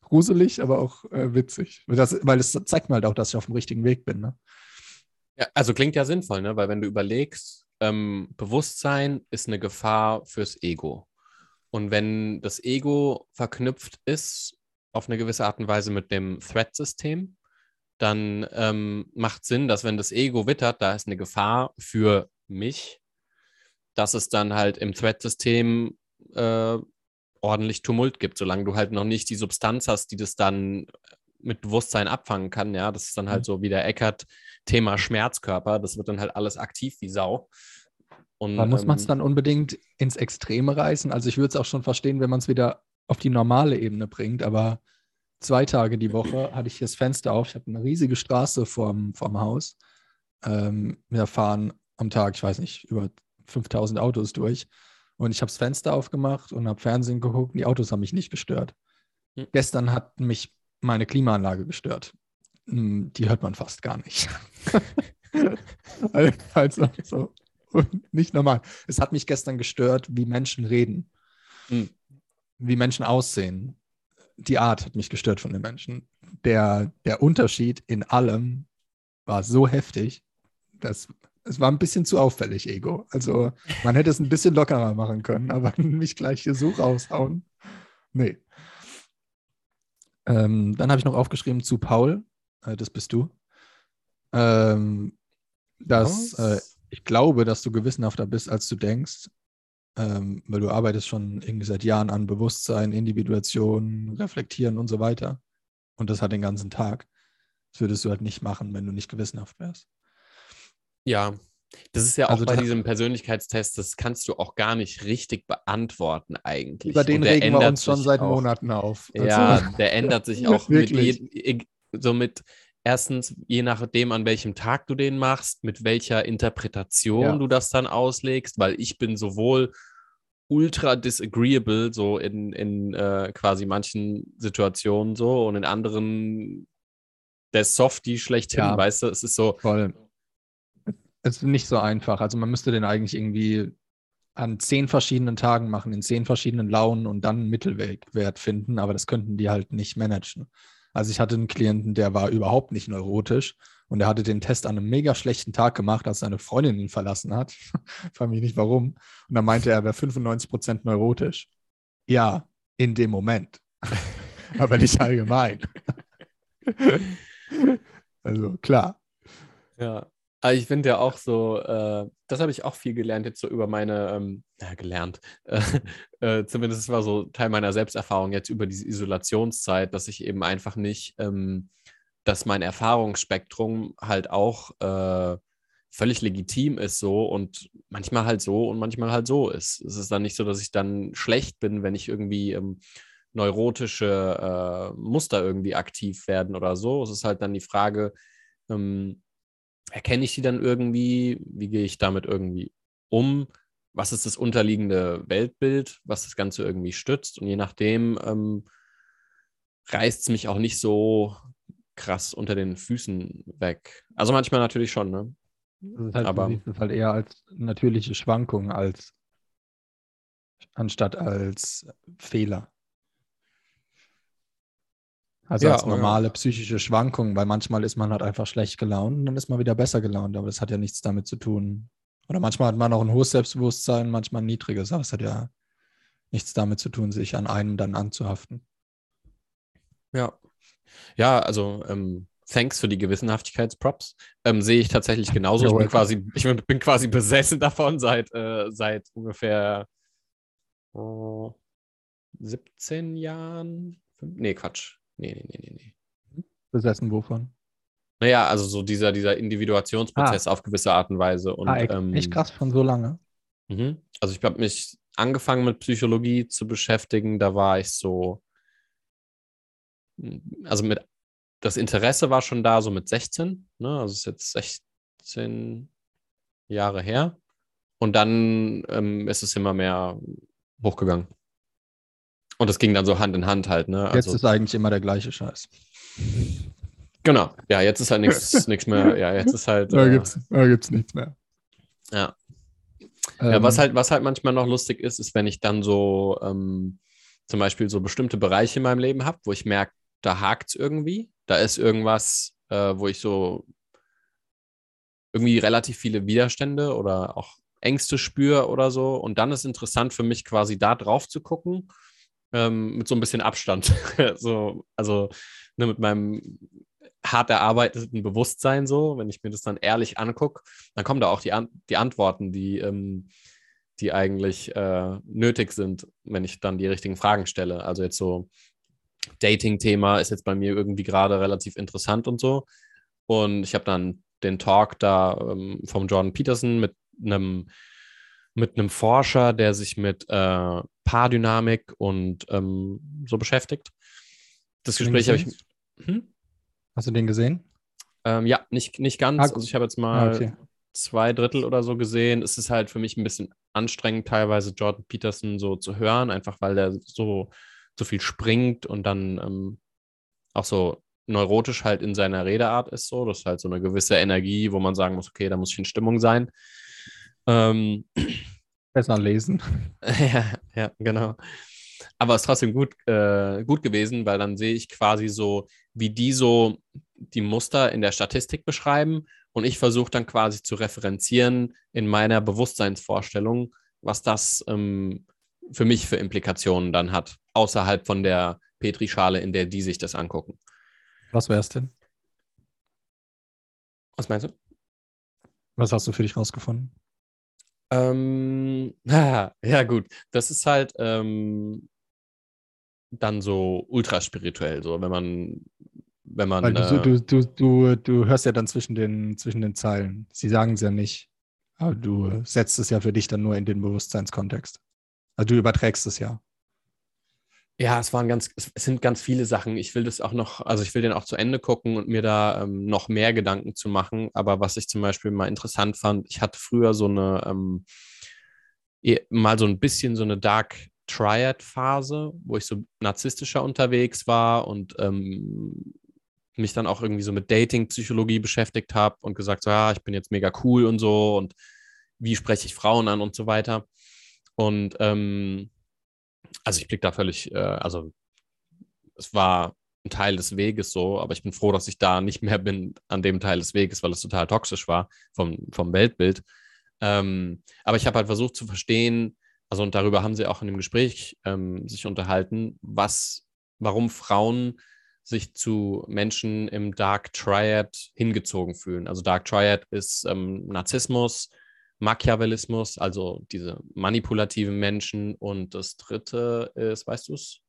gruselig, aber auch äh, witzig. Weil Das, weil es zeigt mir halt auch, dass ich auf dem richtigen Weg bin. Ne? Ja, also klingt ja sinnvoll, ne? Weil wenn du überlegst, ähm, Bewusstsein ist eine Gefahr fürs Ego. Und wenn das Ego verknüpft ist auf eine gewisse Art und Weise mit dem Threat-System, dann ähm, macht Sinn, dass wenn das Ego wittert, da ist eine Gefahr für mich, dass es dann halt im Threat-System äh, ordentlich Tumult gibt, solange du halt noch nicht die Substanz hast, die das dann mit Bewusstsein abfangen kann. Ja, das ist dann halt Mhm. so wie der Eckert Thema Schmerzkörper. Das wird dann halt alles aktiv wie Sau. Und, Da muss man es ähm, dann unbedingt ins Extreme reißen. Also ich würde es auch schon verstehen, wenn man es wieder auf die normale Ebene bringt, aber zwei Tage die Woche hatte ich hier das Fenster auf. Ich habe eine riesige Straße vorm, vorm Haus. Ähm, wir fahren am Tag, ich weiß nicht, über 5000 Autos durch. Und ich habe das Fenster aufgemacht und habe Fernsehen geguckt. Die Autos haben mich nicht gestört. Hm. Gestern hat mich meine Klimaanlage gestört. Hm, Die hört man fast gar nicht. also so nicht normal. Es hat mich gestern gestört, wie Menschen reden, Hm. wie Menschen aussehen. Die Art hat mich gestört von den Menschen. Der, der Unterschied in allem war so heftig, dass es war ein bisschen zu auffällig, Ego. Also man hätte es ein bisschen lockerer machen können, aber mich gleich hier so raushauen. Nee. Ähm, dann habe ich noch aufgeschrieben zu Paul, äh, das bist du, ähm, dass äh, ich glaube, dass du gewissenhafter bist, als du denkst, ähm, weil du arbeitest schon irgendwie seit Jahren an Bewusstsein, Individuation, Reflektieren und so weiter. Und das halt den ganzen Tag. Das würdest du halt nicht machen, wenn du nicht gewissenhaft wärst. Ja, das ist ja auch Also bei da- diesem Persönlichkeitstest, das kannst du auch gar nicht richtig beantworten eigentlich. Über den regen wir uns schon seit auch. Monaten auf. Also, Ja, der ändert sich auch mit so mit erstens, je nachdem, an welchem Tag du den machst, mit welcher Interpretation Ja. du das dann auslegst, weil ich bin sowohl ultra disagreeable, so in, in äh, quasi manchen Situationen so und in anderen der Softie schlechthin, Ja. weißt du, es ist so, Voll. Es ist nicht so einfach. Also man müsste den eigentlich irgendwie an zehn verschiedenen Tagen machen, in zehn verschiedenen Launen und dann einen Mittelwert finden, aber das könnten die halt nicht managen. Also ich hatte einen Klienten, der war überhaupt nicht neurotisch und der hatte den Test an einem mega schlechten Tag gemacht, als seine Freundin ihn verlassen hat. Frag mich nicht warum. Und dann meinte er, er wäre 95% neurotisch. Ja, in dem Moment. aber nicht allgemein. also klar. Ja. Aber ich finde ja auch so, äh, das habe ich auch viel gelernt jetzt so über meine, ähm, ja, gelernt, äh, äh, zumindest war so Teil meiner Selbsterfahrung jetzt über diese Isolationszeit, dass ich eben einfach nicht, ähm, dass mein Erfahrungsspektrum halt auch äh, völlig legitim ist so und manchmal halt so und manchmal halt so ist. Es ist dann nicht so, dass ich dann schlecht bin, wenn ich irgendwie ähm, neurotische äh, Muster irgendwie aktiv werden oder so. Es ist halt dann die Frage, ähm, erkenne ich die dann irgendwie? Wie gehe ich damit irgendwie um? Was ist das unterliegende Weltbild, was das Ganze irgendwie stützt? Und je nachdem ähm, reißt es mich auch nicht so krass unter den Füßen weg. Also manchmal natürlich schon, ne? Das ist halt, Aber- du es halt eher als natürliche Schwankung als anstatt als Fehler. Also Ja, als ja. normale psychische Schwankung, weil manchmal ist man halt einfach schlecht gelaunt und dann ist man wieder besser gelaunt, aber das hat ja nichts damit zu tun. Oder manchmal hat man auch ein hohes Selbstbewusstsein, manchmal ein niedriges, aber es hat ja nichts damit zu tun, sich an einem dann anzuhaften. Ja. Ja, also ähm, thanks für die Gewissenhaftigkeitsprops. Ähm, sehe ich tatsächlich genauso. Ich bin quasi, ich bin, quasi besessen davon seit, äh, seit ungefähr äh, 17 Jahren. Nee, Quatsch. Nee, nee, nee, nee, nee. Besessen wovon? Naja, also so dieser, dieser Individuationsprozess auf gewisse Art und Weise. Und, ah, echt, ähm, echt krass, von so lange. Mhm. Also ich habe mich angefangen mit Psychologie zu beschäftigen, da war ich so, also mit, das Interesse war schon da, so mit 16, ne? also ist jetzt 16 Jahre her. Und dann ähm, ist es immer mehr hochgegangen. Und das ging dann so Hand in Hand halt, ne? Also, jetzt ist eigentlich immer der gleiche Scheiß. Genau, ja, jetzt ist halt nichts mehr. Ja, jetzt ist halt. Da äh, gibt's, da gibt's nichts mehr. Ja. Ähm, ja, was halt, was halt manchmal noch lustig ist, ist, wenn ich dann so ähm, zum Beispiel so bestimmte Bereiche in meinem Leben habe, wo ich merke, da hakt es irgendwie. Da ist irgendwas, äh, wo ich so irgendwie relativ viele Widerstände oder auch Ängste spüre oder so. Und dann ist interessant für mich quasi da drauf zu gucken, ähm, mit so ein bisschen Abstand. so, also ne, mit meinem hart erarbeiteten Bewusstsein so, wenn ich mir das dann ehrlich angucke, dann kommen da auch die, An die Antworten, die, ähm, die eigentlich äh, nötig sind, wenn ich dann die richtigen Fragen stelle. Also jetzt so Dating-Thema ist jetzt bei mir irgendwie gerade relativ interessant und so. Und ich habe dann den Talk da ähm, vom Jordan Peterson mit einem mit einem Forscher, der sich mit äh, Paardynamik und ähm, so beschäftigt. Das Gespräch habe ich. Hm? Hast du den gesehen? Ähm, ja, nicht, nicht ganz. Ah, also ich habe jetzt mal ah, okay. zwei Drittel oder so gesehen. Es ist halt für mich ein bisschen anstrengend, teilweise Jordan Peterson so zu hören, einfach weil der so, so viel springt und dann ähm, auch so neurotisch halt in seiner Redeart ist so. Das ist halt so eine gewisse Energie, wo man sagen muss, okay, da muss ich in Stimmung sein. Ähm, Besser lesen. ja, ja, genau. Aber es ist trotzdem gut, äh, gut gewesen, weil dann sehe ich quasi so, wie die so die Muster in der Statistik beschreiben und ich versuche dann quasi zu referenzieren in meiner Bewusstseinsvorstellung, was das ähm, für mich für Implikationen dann hat, außerhalb von der Petrischale, in der die sich das angucken. Was wäre es denn? Was meinst du? Was hast du für dich rausgefunden? Ähm, ja, gut. Das ist halt ähm, dann so ultraspirituell, so wenn man, wenn man. Weil du, äh, du, du, du, du hörst ja dann zwischen den, zwischen den Zeilen. Sie sagen es ja nicht. Aber du setzt es ja für dich dann nur in den Bewusstseinskontext. Also du überträgst es ja. Ja, es waren ganz, es sind ganz viele Sachen. Ich will das auch noch, also ich will den auch zu Ende gucken und mir da ähm, noch mehr Gedanken zu machen. Aber was ich zum Beispiel mal interessant fand, ich hatte früher so eine, ähm, mal so ein bisschen so eine Dark Triad-Phase, wo ich so narzisstischer unterwegs war und ähm, mich dann auch irgendwie so mit Dating-Psychologie beschäftigt habe und gesagt, so, ja, ich bin jetzt mega cool und so und wie spreche ich Frauen an und so weiter. Und ähm, also ich blicke da völlig, äh, also es war ein Teil des Weges so, aber ich bin froh, dass ich da nicht mehr bin an dem Teil des Weges, weil es total toxisch war vom, vom Weltbild. Ähm, aber ich habe halt versucht zu verstehen, also und darüber haben sie auch in dem Gespräch ähm, sich unterhalten, was, warum Frauen sich zu Menschen im Dark Triad hingezogen fühlen. Also Dark Triad ist ähm, Narzissmus, Machiavellismus, also diese manipulativen Menschen. Und das dritte ist, weißt du es?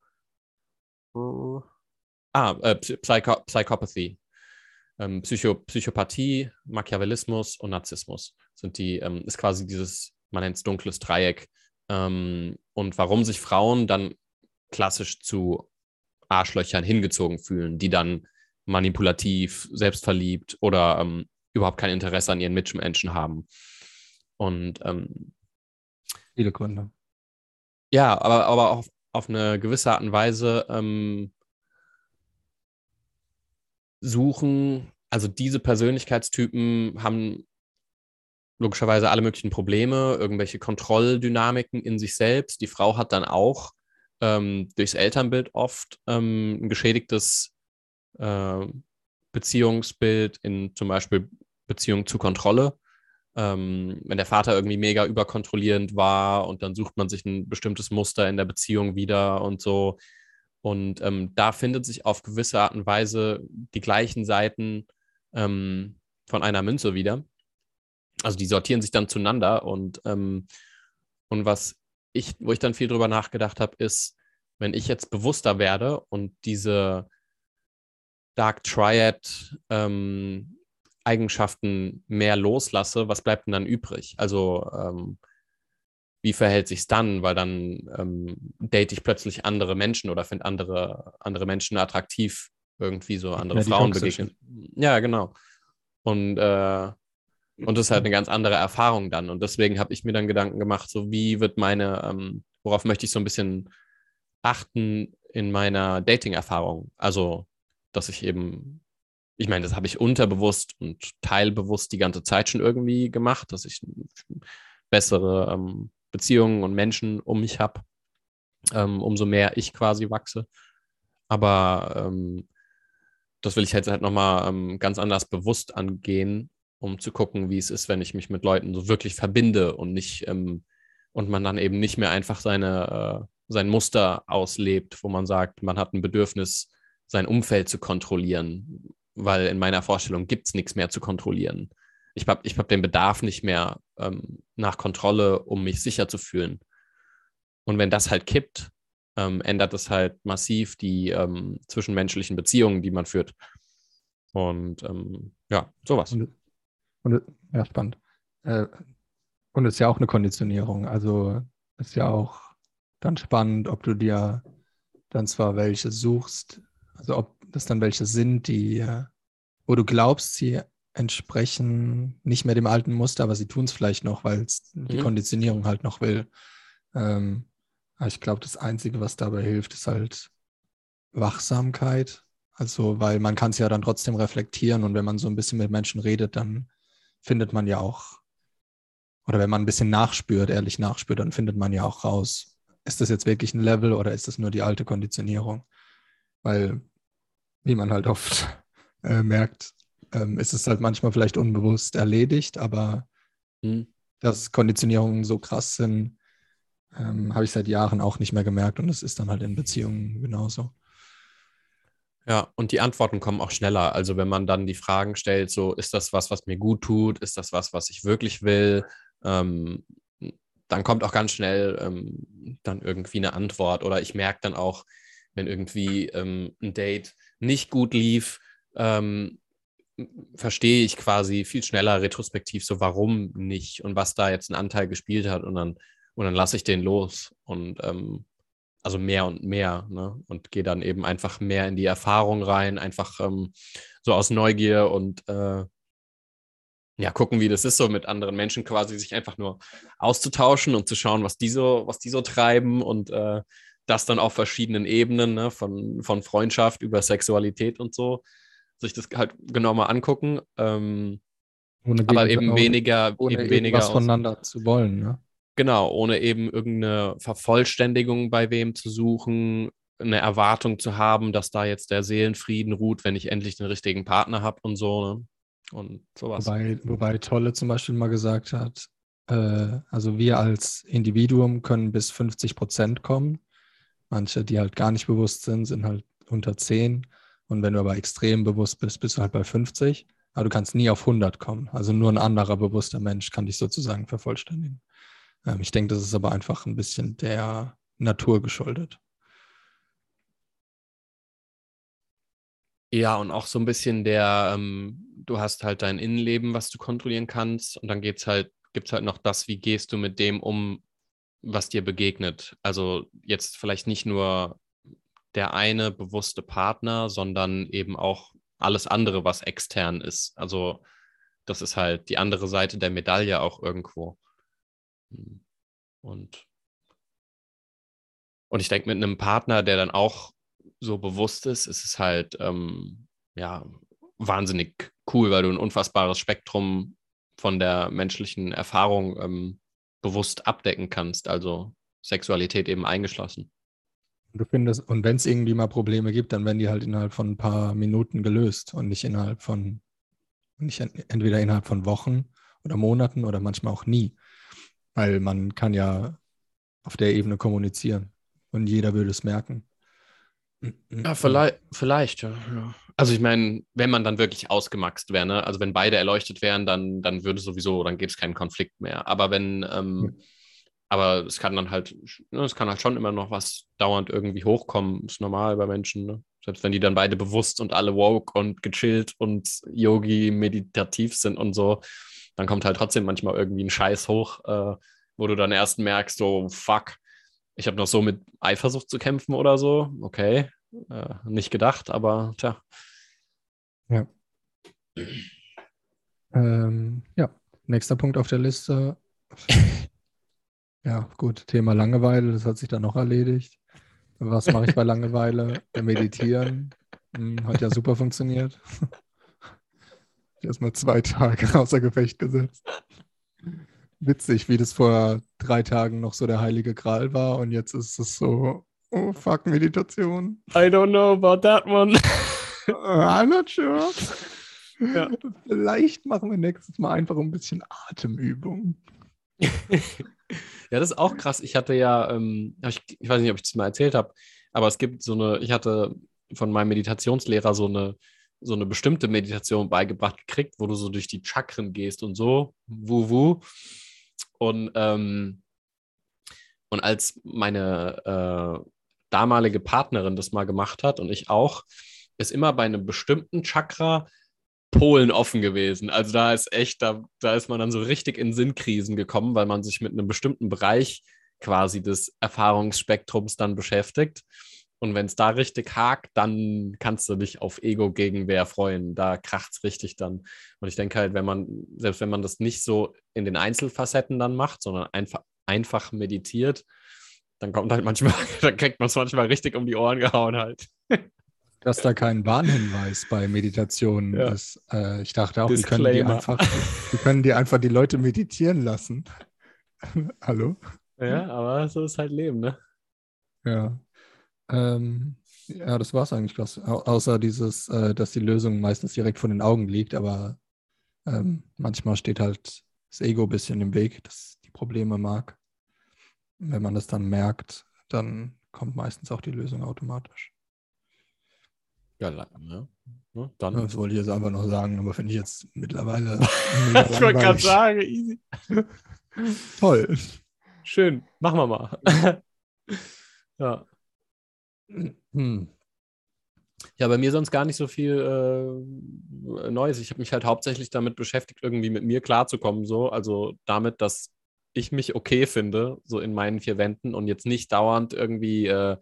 Ah, äh, Psycho Psychopathy. Ähm, Psycho Psychopathie, Machiavellismus und Narzissmus sind die, ähm, ist quasi dieses, man nennt es dunkles Dreieck. Ähm, und warum sich Frauen dann klassisch zu Arschlöchern hingezogen fühlen, die dann manipulativ, selbstverliebt oder ähm, überhaupt kein Interesse an ihren Mitmenschen haben. Und ähm, viele Gründe. Ja, aber, aber auch auf, auf eine gewisse Art und Weise ähm, suchen, also diese Persönlichkeitstypen haben logischerweise alle möglichen Probleme, irgendwelche Kontrolldynamiken in sich selbst. Die Frau hat dann auch ähm, durchs Elternbild oft ähm, ein geschädigtes äh, Beziehungsbild in zum Beispiel Beziehung zu Kontrolle ähm, wenn der Vater irgendwie mega überkontrollierend war und dann sucht man sich ein bestimmtes Muster in der Beziehung wieder und so. Und ähm, da findet sich auf gewisse Art und Weise die gleichen Seiten ähm, von einer Münze wieder. Also die sortieren sich dann zueinander und, ähm, und was ich, wo ich dann viel drüber nachgedacht habe, ist, wenn ich jetzt bewusster werde und diese Dark Triad ähm, Eigenschaften mehr loslasse, was bleibt denn dann übrig? Also ähm, wie verhält sich dann? Weil dann ähm, date ich plötzlich andere Menschen oder finde andere, andere Menschen attraktiv, irgendwie so andere Ja, Frauen begegnen. Ja, genau. Und, äh, und das ist halt eine ganz andere Erfahrung dann. Und deswegen habe ich mir dann Gedanken gemacht, so wie wird meine, ähm, worauf möchte ich so ein bisschen achten in meiner Dating-Erfahrung? Also, dass ich eben, ich meine, das habe ich unterbewusst und teilbewusst die ganze Zeit schon irgendwie gemacht, dass ich bessere ähm, Beziehungen und Menschen um mich habe, ähm, umso mehr ich quasi wachse. Aber ähm, das will ich jetzt halt nochmal ähm, ganz anders bewusst angehen, um zu gucken, wie es ist, wenn ich mich mit Leuten so wirklich verbinde und nicht ähm, und man dann eben nicht mehr einfach seine, äh, sein Muster auslebt, wo man sagt, man hat ein Bedürfnis, sein Umfeld zu kontrollieren, weil in meiner Vorstellung gibt es nichts mehr zu kontrollieren. Ich habe ich hab den Bedarf nicht mehr ähm, nach Kontrolle, um mich sicher zu fühlen. Und wenn das halt kippt, ähm, ändert es halt massiv die ähm, zwischenmenschlichen Beziehungen, die man führt. Und ähm, ja, sowas. Und, und, ja, spannend. Äh, und es ist ja auch eine Konditionierung. Also ist ja auch dann spannend, ob du dir dann zwar welche suchst, also ob das dann welche sind, die, äh, wo du glaubst, sie entsprechen nicht mehr dem alten Muster, aber sie tun es vielleicht noch, weil es die Mhm. Konditionierung halt noch will. Ähm, aber ich glaube, das Einzige, was dabei hilft, ist halt Wachsamkeit. Also, weil man kann es ja dann trotzdem reflektieren und wenn man so ein bisschen mit Menschen redet, dann findet man ja auch, oder wenn man ein bisschen nachspürt, ehrlich nachspürt, dann findet man ja auch raus, ist das jetzt wirklich ein Level oder ist das nur die alte Konditionierung? Weil, wie man halt oft äh, merkt, ähm, ist es halt manchmal vielleicht unbewusst erledigt, aber Mhm. dass Konditionierungen so krass sind, ähm, habe ich seit Jahren auch nicht mehr gemerkt und es ist dann halt in Beziehungen genauso. Ja, und die Antworten kommen auch schneller. Also wenn man dann die Fragen stellt, so ist das was, was mir gut tut? Ist das was, was ich wirklich will? Ähm, dann kommt auch ganz schnell ähm, dann irgendwie eine Antwort. Oder ich merke dann auch, wenn irgendwie ähm, ein Date nicht gut lief, ähm, verstehe ich quasi viel schneller retrospektiv so, warum nicht und was da jetzt einen Anteil gespielt hat. Und dann, und dann lasse ich den los. Und ähm, also mehr und mehr, ne? Und gehe dann eben einfach mehr in die Erfahrung rein, einfach ähm, so aus Neugier und äh, ja, gucken, wie das ist, so mit anderen Menschen quasi sich einfach nur auszutauschen und zu schauen, was die so, was die so treiben und äh, das dann auf verschiedenen Ebenen, ne? von, von Freundschaft über Sexualität und so, sich das halt genau mal angucken. Ähm, Ohne aber eben ohne- weniger, ohne eben weniger aus, voneinander zu wollen. Ne? Genau, ohne eben irgendeine Vervollständigung bei wem zu suchen, eine Erwartung zu haben, dass da jetzt der Seelenfrieden ruht, wenn ich endlich den richtigen Partner habe und so. Ne? Und sowas. Wobei, wobei Tolle zum Beispiel mal gesagt hat, äh, also wir als Individuum können bis 50 Prozent kommen. Manche, die halt gar nicht bewusst sind, sind halt unter 10. Und wenn du aber extrem bewusst bist, bist du halt bei 50. Aber du kannst nie auf 100 kommen. Also nur ein anderer bewusster Mensch kann dich sozusagen vervollständigen. Ähm, ich denke, das ist aber einfach ein bisschen der Natur geschuldet. Ja, und auch so ein bisschen der, ähm, du hast halt dein Innenleben, was du kontrollieren kannst, und dann geht's halt, gibt's halt noch das, wie gehst du mit dem um, was dir begegnet. Also jetzt vielleicht nicht nur der eine bewusste Partner, sondern eben auch alles andere, was extern ist. Also das ist halt die andere Seite der Medaille auch irgendwo. Und, und ich denke, mit einem Partner, der dann auch so bewusst ist, ist es halt ähm, ja wahnsinnig cool, weil du ein unfassbares Spektrum von der menschlichen Erfahrung ähm, bewusst abdecken kannst, also Sexualität eben eingeschlossen. Du findest, und wenn es irgendwie mal Probleme gibt, dann werden die halt innerhalb von ein paar Minuten gelöst und nicht innerhalb von, nicht en- entweder innerhalb von Wochen oder Monaten oder manchmal auch nie. Weil man kann ja auf der Ebene kommunizieren und jeder würde es merken. Ja, vielleicht, vielleicht ja, ja. Also ich meine, wenn man dann wirklich ausgemaxt wäre, ne? also wenn beide erleuchtet wären, dann, dann würde sowieso, dann gäbe es keinen Konflikt mehr. Aber wenn, ähm, aber es kann dann halt, ne, es kann halt schon immer noch was dauernd irgendwie hochkommen, ist normal bei Menschen, ne? Selbst wenn die dann beide bewusst und alle woke und gechillt und Yogi meditativ sind und so, dann kommt halt trotzdem manchmal irgendwie ein Scheiß hoch, äh, wo du dann erst merkst, so, fuck, ich habe noch so mit Eifersucht zu kämpfen oder so. Okay, äh, nicht gedacht, aber tja. Ja. Ähm, ja, nächster Punkt auf der Liste. ja, gut, Thema Langeweile, das hat sich dann noch erledigt. Was mache ich bei Langeweile? Meditieren. Hm, hat ja super funktioniert. Erstmal zwei Tage außer Gefecht gesetzt. Witzig, wie das vor drei Tagen noch so der heilige Gral war und jetzt ist es so, oh fuck, Meditation. I don't know about that one. I'm not sure. Ja. Vielleicht machen wir nächstes Mal einfach ein bisschen Atemübung. ja, das ist auch krass. Ich hatte ja, ähm, ich, ich weiß nicht, ob ich das mal erzählt habe, aber es gibt so eine, ich hatte von meinem Meditationslehrer so eine, so eine bestimmte Meditation beigebracht gekriegt, wo du so durch die Chakren gehst und so, wuh, wuh. Und, ähm, und als meine äh, damalige Partnerin das mal gemacht hat und ich auch, ist immer bei einem bestimmten Chakra Polen offen gewesen. Also da ist echt, da, da ist man dann so richtig in Sinnkrisen gekommen, weil man sich mit einem bestimmten Bereich quasi des Erfahrungsspektrums dann beschäftigt. Und wenn es da richtig hakt, dann kannst du dich auf Ego-Gegenwehr freuen. Da kracht es richtig dann. Und ich denke halt, wenn man, selbst wenn man das nicht so in den Einzelfacetten dann macht, sondern einfach, einfach meditiert, dann kommt halt manchmal, dann kriegt man es manchmal richtig um die Ohren gehauen halt dass da kein Warnhinweis bei Meditationen ja. ist. Äh, ich dachte auch, die können die, einfach, die können die einfach die Leute meditieren lassen. Hallo? Ja, aber so ist halt Leben, ne? Ja. Ähm, ja, das war es eigentlich. Au außer dieses, äh, dass die Lösung meistens direkt vor den Augen liegt, aber ähm, manchmal steht halt das Ego ein bisschen im Weg, das die Probleme mag. Wenn man das dann merkt, dann kommt meistens auch die Lösung automatisch. Ja, ne? ne? Dann. Das wollte ich jetzt einfach noch sagen, aber finde ich jetzt mittlerweile. ich wollte gerade sagen, easy. Toll. Schön, machen wir mal. ja. Ja, bei mir sonst gar nicht so viel äh, Neues. Ich habe mich halt hauptsächlich damit beschäftigt, irgendwie mit mir klarzukommen. So. Also damit, dass ich mich okay finde, so in meinen vier Wänden und jetzt nicht dauernd irgendwie äh,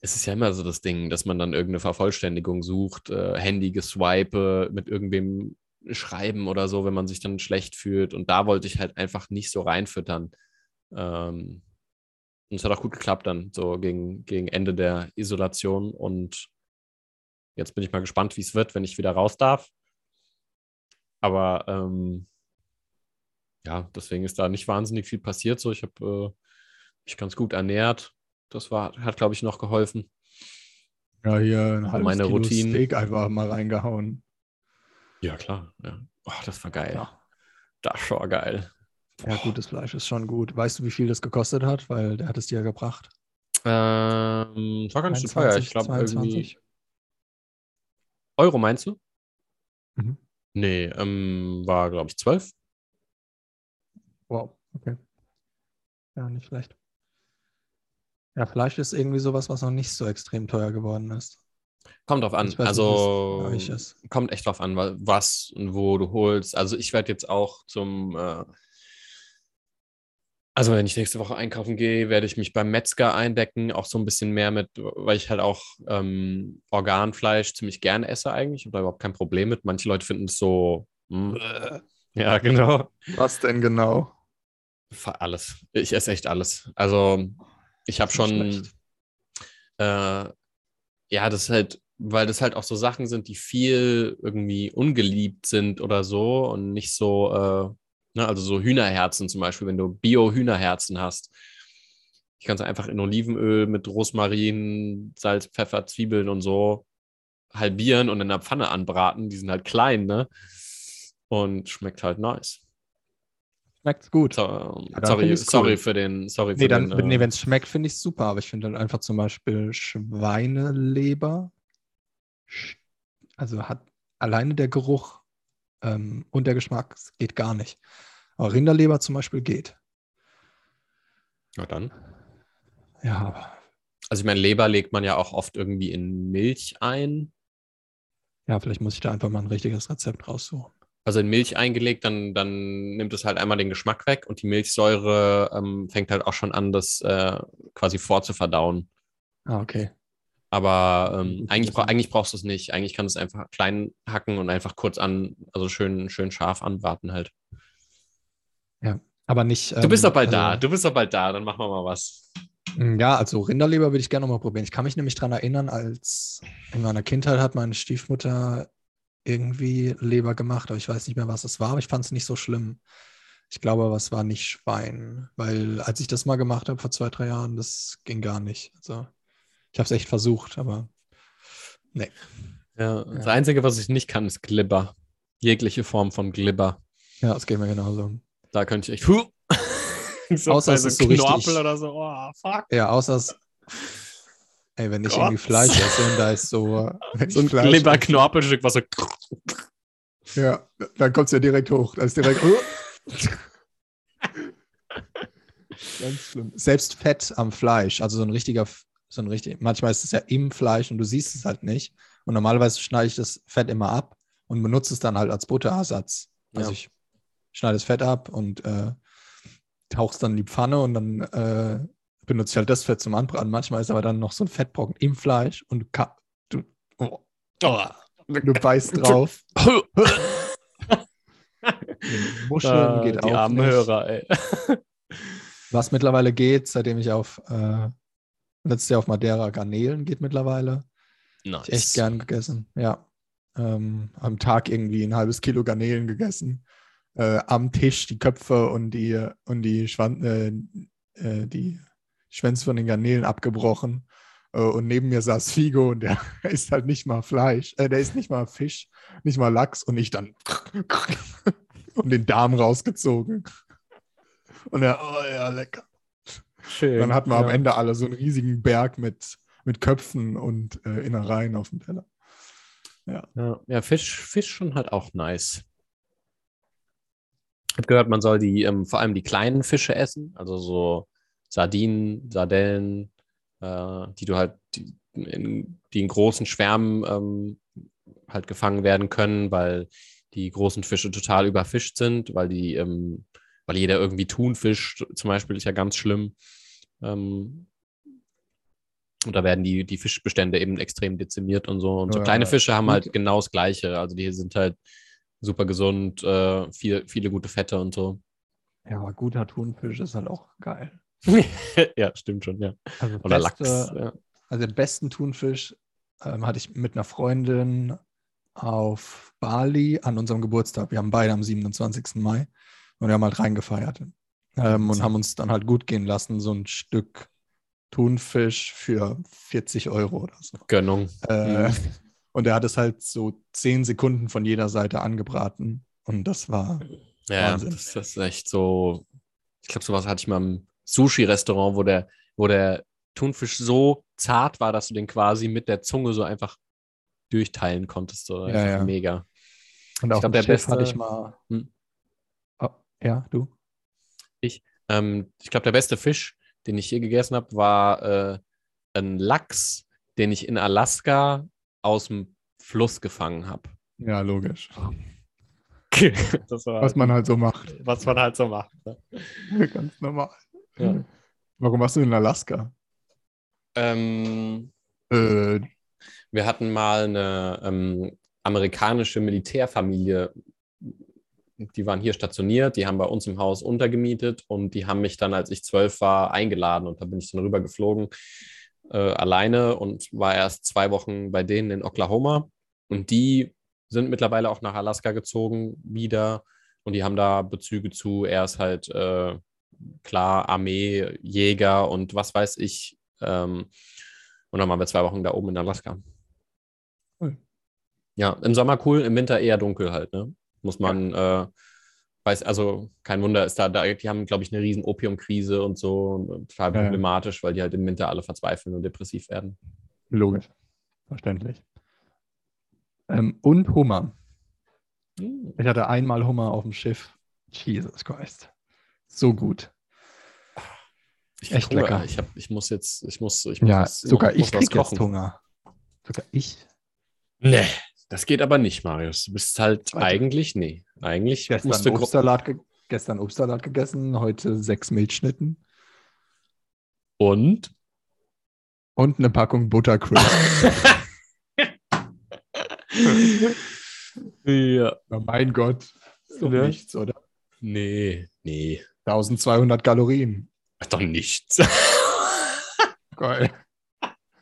es ist ja immer so das Ding, dass man dann irgendeine Vervollständigung sucht, äh, Handy geswipe, mit irgendwem schreiben oder so, wenn man sich dann schlecht fühlt. Und da wollte ich halt einfach nicht so reinfüttern. Ähm, und es hat auch gut geklappt dann, so gegen, gegen Ende der Isolation. Und jetzt bin ich mal gespannt, wie es wird, wenn ich wieder raus darf. Aber ähm, ja, deswegen ist da nicht wahnsinnig viel passiert. So, ich habe äh, mich ganz gut ernährt, das war, hat, glaube ich, noch geholfen. Ja, hier ein halbes meine Kilo Routine. Steak einfach mal reingehauen. Ja, klar. Ja. Oh, das war geil. Ja. Das war geil. Ja, gutes Fleisch ist schon gut. Weißt du, wie viel das gekostet hat? Weil der hat es dir ja gebracht. Ähm, war ganz schön teuer. Ich glaube irgendwie. Euro meinst du? Mhm. Nee, ähm, war, glaube ich, 12. Wow, okay. Ja, nicht schlecht. Ja, Fleisch ist irgendwie sowas, was noch nicht so extrem teuer geworden ist. Kommt drauf an. Also kommt echt drauf an, was und wo du holst. Also ich werde jetzt auch zum, äh, also wenn ich nächste Woche einkaufen gehe, werde ich mich beim Metzger eindecken, auch so ein bisschen mehr mit, weil ich halt auch ähm, Organfleisch ziemlich gern esse eigentlich. Ich habe da überhaupt kein Problem mit. Manche Leute finden es so. Mh. Hm. Ja, genau. Was denn genau? Alles. Ich esse echt alles. Also ich habe schon, äh, ja, das ist halt, weil das halt auch so Sachen sind, die viel irgendwie ungeliebt sind oder so und nicht so, äh, ne, also so Hühnerherzen zum Beispiel, wenn du Bio-Hühnerherzen hast. Ich kann es einfach in Olivenöl mit Rosmarin, Salz, Pfeffer, Zwiebeln und so halbieren und in der Pfanne anbraten. Die sind halt klein, ne? Und schmeckt halt nice. Schmeckt gut. So, ja, sorry, sorry für den. Sorry nee, dann, den, nee, wenn es schmeckt, finde ich es super. Aber ich finde dann einfach zum Beispiel Schweineleber. Also hat alleine der Geruch ähm, und der Geschmack geht gar nicht. Aber Rinderleber zum Beispiel geht. Na dann. Ja. Also ich meine, Leber legt man ja auch oft irgendwie in Milch ein. Ja, vielleicht muss ich da einfach mal ein richtiges Rezept raussuchen. also in Milch eingelegt, dann, dann nimmt es halt einmal den Geschmack weg und die Milchsäure ähm, fängt halt auch schon an, das äh, quasi vorzuverdauen. Ah, okay. Aber ähm, eigentlich, bra eigentlich brauchst du es nicht. Eigentlich kannst du es einfach klein hacken und einfach kurz an, also schön, schön scharf anbraten halt. Ja, aber nicht. Du bist ähm, doch bald da, also- du bist doch bald da, dann machen wir mal was. Ja, also Rinderleber würde ich gerne noch mal probieren. Ich kann mich nämlich daran erinnern, als in meiner Kindheit hat meine Stiefmutter irgendwie Leber gemacht, aber ich weiß nicht mehr, was es war, aber ich fand es nicht so schlimm. Ich glaube aber, es war nicht Schwein, weil als ich das mal gemacht habe vor zwei, drei Jahren, das ging gar nicht. Also ich habe es echt versucht, aber nee. Ja, das Ja. Einzige, was ich nicht kann, ist Glibber. Jegliche Form von Glibber. Ja, es geht mir genauso. Da könnte ich echt. Huh! so Außer es ist so richtig- Knorpel oder so. Oh, fuck. Ja, außer es. Ey, wenn ich Gott. irgendwie Fleisch esse und da ist so. Wenn So ein Fleisch Glibber-Knorpelstück, was so. Ja, dann kommt es ja direkt hoch. Da ist direkt. Ganz schlimm. Selbst Fett am Fleisch, also so ein richtiger, so ein richtig, manchmal ist es ja im Fleisch und du siehst es halt nicht. Und normalerweise schneide ich das Fett immer ab und benutze es dann halt als Butterersatz. Also Ja. ich schneide das Fett ab und äh, tauche es dann in die Pfanne und dann äh, benutze ich halt das Fett zum Anbraten. Manchmal ist aber dann noch so ein Fettbrocken im Fleisch und du, du, oh, du beißt drauf. Muscheln Ah, geht die auch armen nicht. Hörer, ey. Was mittlerweile geht, seitdem ich auf äh, letztes Jahr auf Madeira Garnelen geht mittlerweile. Nice. Ich echt gern gegessen. Ja. Ähm, am Tag irgendwie ein halbes Kilo Garnelen gegessen. Äh, am Tisch die Köpfe und die und die, Schwan äh, äh, die Schwänze von den Garnelen abgebrochen. Äh, und neben mir saß Figo und der isst halt nicht mal Fleisch, äh, der isst nicht mal Fisch, nicht mal Lachs und ich dann und den Darm rausgezogen. Und er, oh ja, lecker. Schön. Dann hatten wir am Ja. Ende alle so einen riesigen Berg mit, mit Köpfen und äh, Innereien auf dem Teller. Ja, ja Fisch, Fisch schon halt auch nice. Ich habe gehört, man soll die, ähm, vor allem die kleinen Fische essen, also so Sardinen, Sardellen, äh, die du halt, die in, die in großen Schwärmen ähm, halt gefangen werden können, weil die großen Fische total überfischt sind, weil die, ähm, weil jeder irgendwie Thunfisch zum Beispiel ist ja ganz schlimm. Ähm, und da werden die, die Fischbestände eben extrem dezimiert und so. Und so Ja, kleine Fische haben halt genau das Gleiche. Also die sind halt super gesund, äh, viel, viele gute Fette und so. Ja, aber guter Thunfisch ist halt auch geil. ja, stimmt schon, ja. Also Oder beste- Lachs. Ja. Also den besten Thunfisch ähm, hatte ich mit einer Freundin auf Bali an unserem Geburtstag. Wir haben beide am 27. Mai und wir haben halt reingefeiert. Ähm, und haben uns dann halt gut gehen lassen, so ein Stück Thunfisch für 40 Euro oder so. Gönnung. Äh, Mhm. Und er hat es halt so 10 Sekunden von jeder Seite angebraten. Und das war, Ja, Wahnsinn. das, das ist echt so. Ich glaube, sowas hatte ich mal im Sushi-Restaurant, wo der, wo der Thunfisch so zart war, dass du den quasi mit der Zunge so einfach durchteilen konntest. So. Ja, ja. Mega. und Ich auf glaub, der hatte beste- ich mal. Hm. Oh, ja, du? Ähm, ich glaube, der beste Fisch, den ich je gegessen habe, war äh, ein Lachs, den ich in Alaska aus dem Fluss gefangen habe. Ja, logisch. das war Was man halt so macht. was man halt so macht. ne? Ganz normal. Ja. Warum warst du in Alaska? Ähm, Äh, wir hatten mal eine ähm, amerikanische Militärfamilie, die waren hier stationiert, die haben bei uns im Haus untergemietet und die haben mich dann, als ich zwölf war, eingeladen und da bin ich dann rüber geflogen, äh, alleine und war erst zwei Wochen bei denen in Oklahoma und die sind mittlerweile auch nach Alaska gezogen wieder und die haben da Bezüge zu, er ist halt äh, klar Armee, Jäger und was weiß ich. Ähm, und dann waren wir zwei Wochen da oben in Alaska. Cool. Ja, im Sommer cool, im Winter eher dunkel halt, ne? Muss man, äh, weiß, also kein Wunder, ist da, da die haben, glaube ich, eine riesen Opiumkrise und so, und total Ja, problematisch, weil die halt im Winter alle verzweifeln und depressiv werden. logisch. Verständlich. Ähm, und Hummer. Hm. Ich hatte einmal Hummer auf dem Schiff. Jesus Christ. So gut. Ich Echt Hunger. lecker. Ich, hab, ich muss jetzt, ich muss, ich muss Ja, sogar ich krieg jetzt kochen. Hunger. Sogar ich. Nee. Das geht aber nicht, Marius. Du bist halt Zweite. eigentlich, nee. Eigentlich Gestern du gro- Obstsalat, ge gestern Obstsalat gegessen, heute sechs Milchschnitten und und eine Packung Buttercrisp. ja. oh mein Gott. Ist doch Ne? nichts, oder? Nee, nee. 1200 Kalorien. Ist doch nichts. Geil.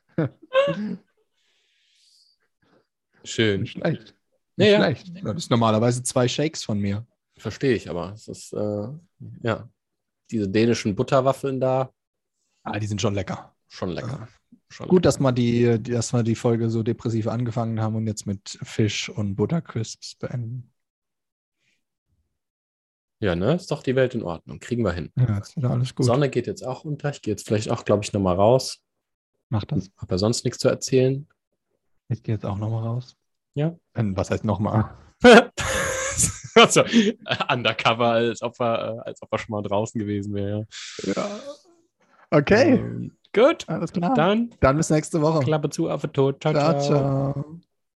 Schön. Nicht schlecht. Ja, Nicht ja. schlecht. Das ist normalerweise zwei Shakes von mir. Verstehe ich aber. Es ist, äh, ja. Diese dänischen Butterwaffeln da, Ah, die sind schon lecker. schon lecker. Schon Gut, dass wir die, dass wir die Folge so depressiv angefangen haben und jetzt mit Fisch und Buttercrisps beenden. Ja, ne? Ist doch die Welt in Ordnung. Kriegen wir hin. Ja, ist wieder alles gut. Sonne geht jetzt auch unter. Ich gehe jetzt vielleicht auch, glaube ich, nochmal raus. Mach das. Habe ja sonst nichts zu erzählen. Ich gehe jetzt auch nochmal raus. Ja. Ähm, Was heißt nochmal? also, äh, undercover, als ob, er, äh, als ob er schon mal draußen gewesen wäre. Ja. Okay, Ähm, gut, alles klar. dann Dann bis nächste Woche. Klappe zu, auf den Tod. Ciao, ciao. ciao. ciao.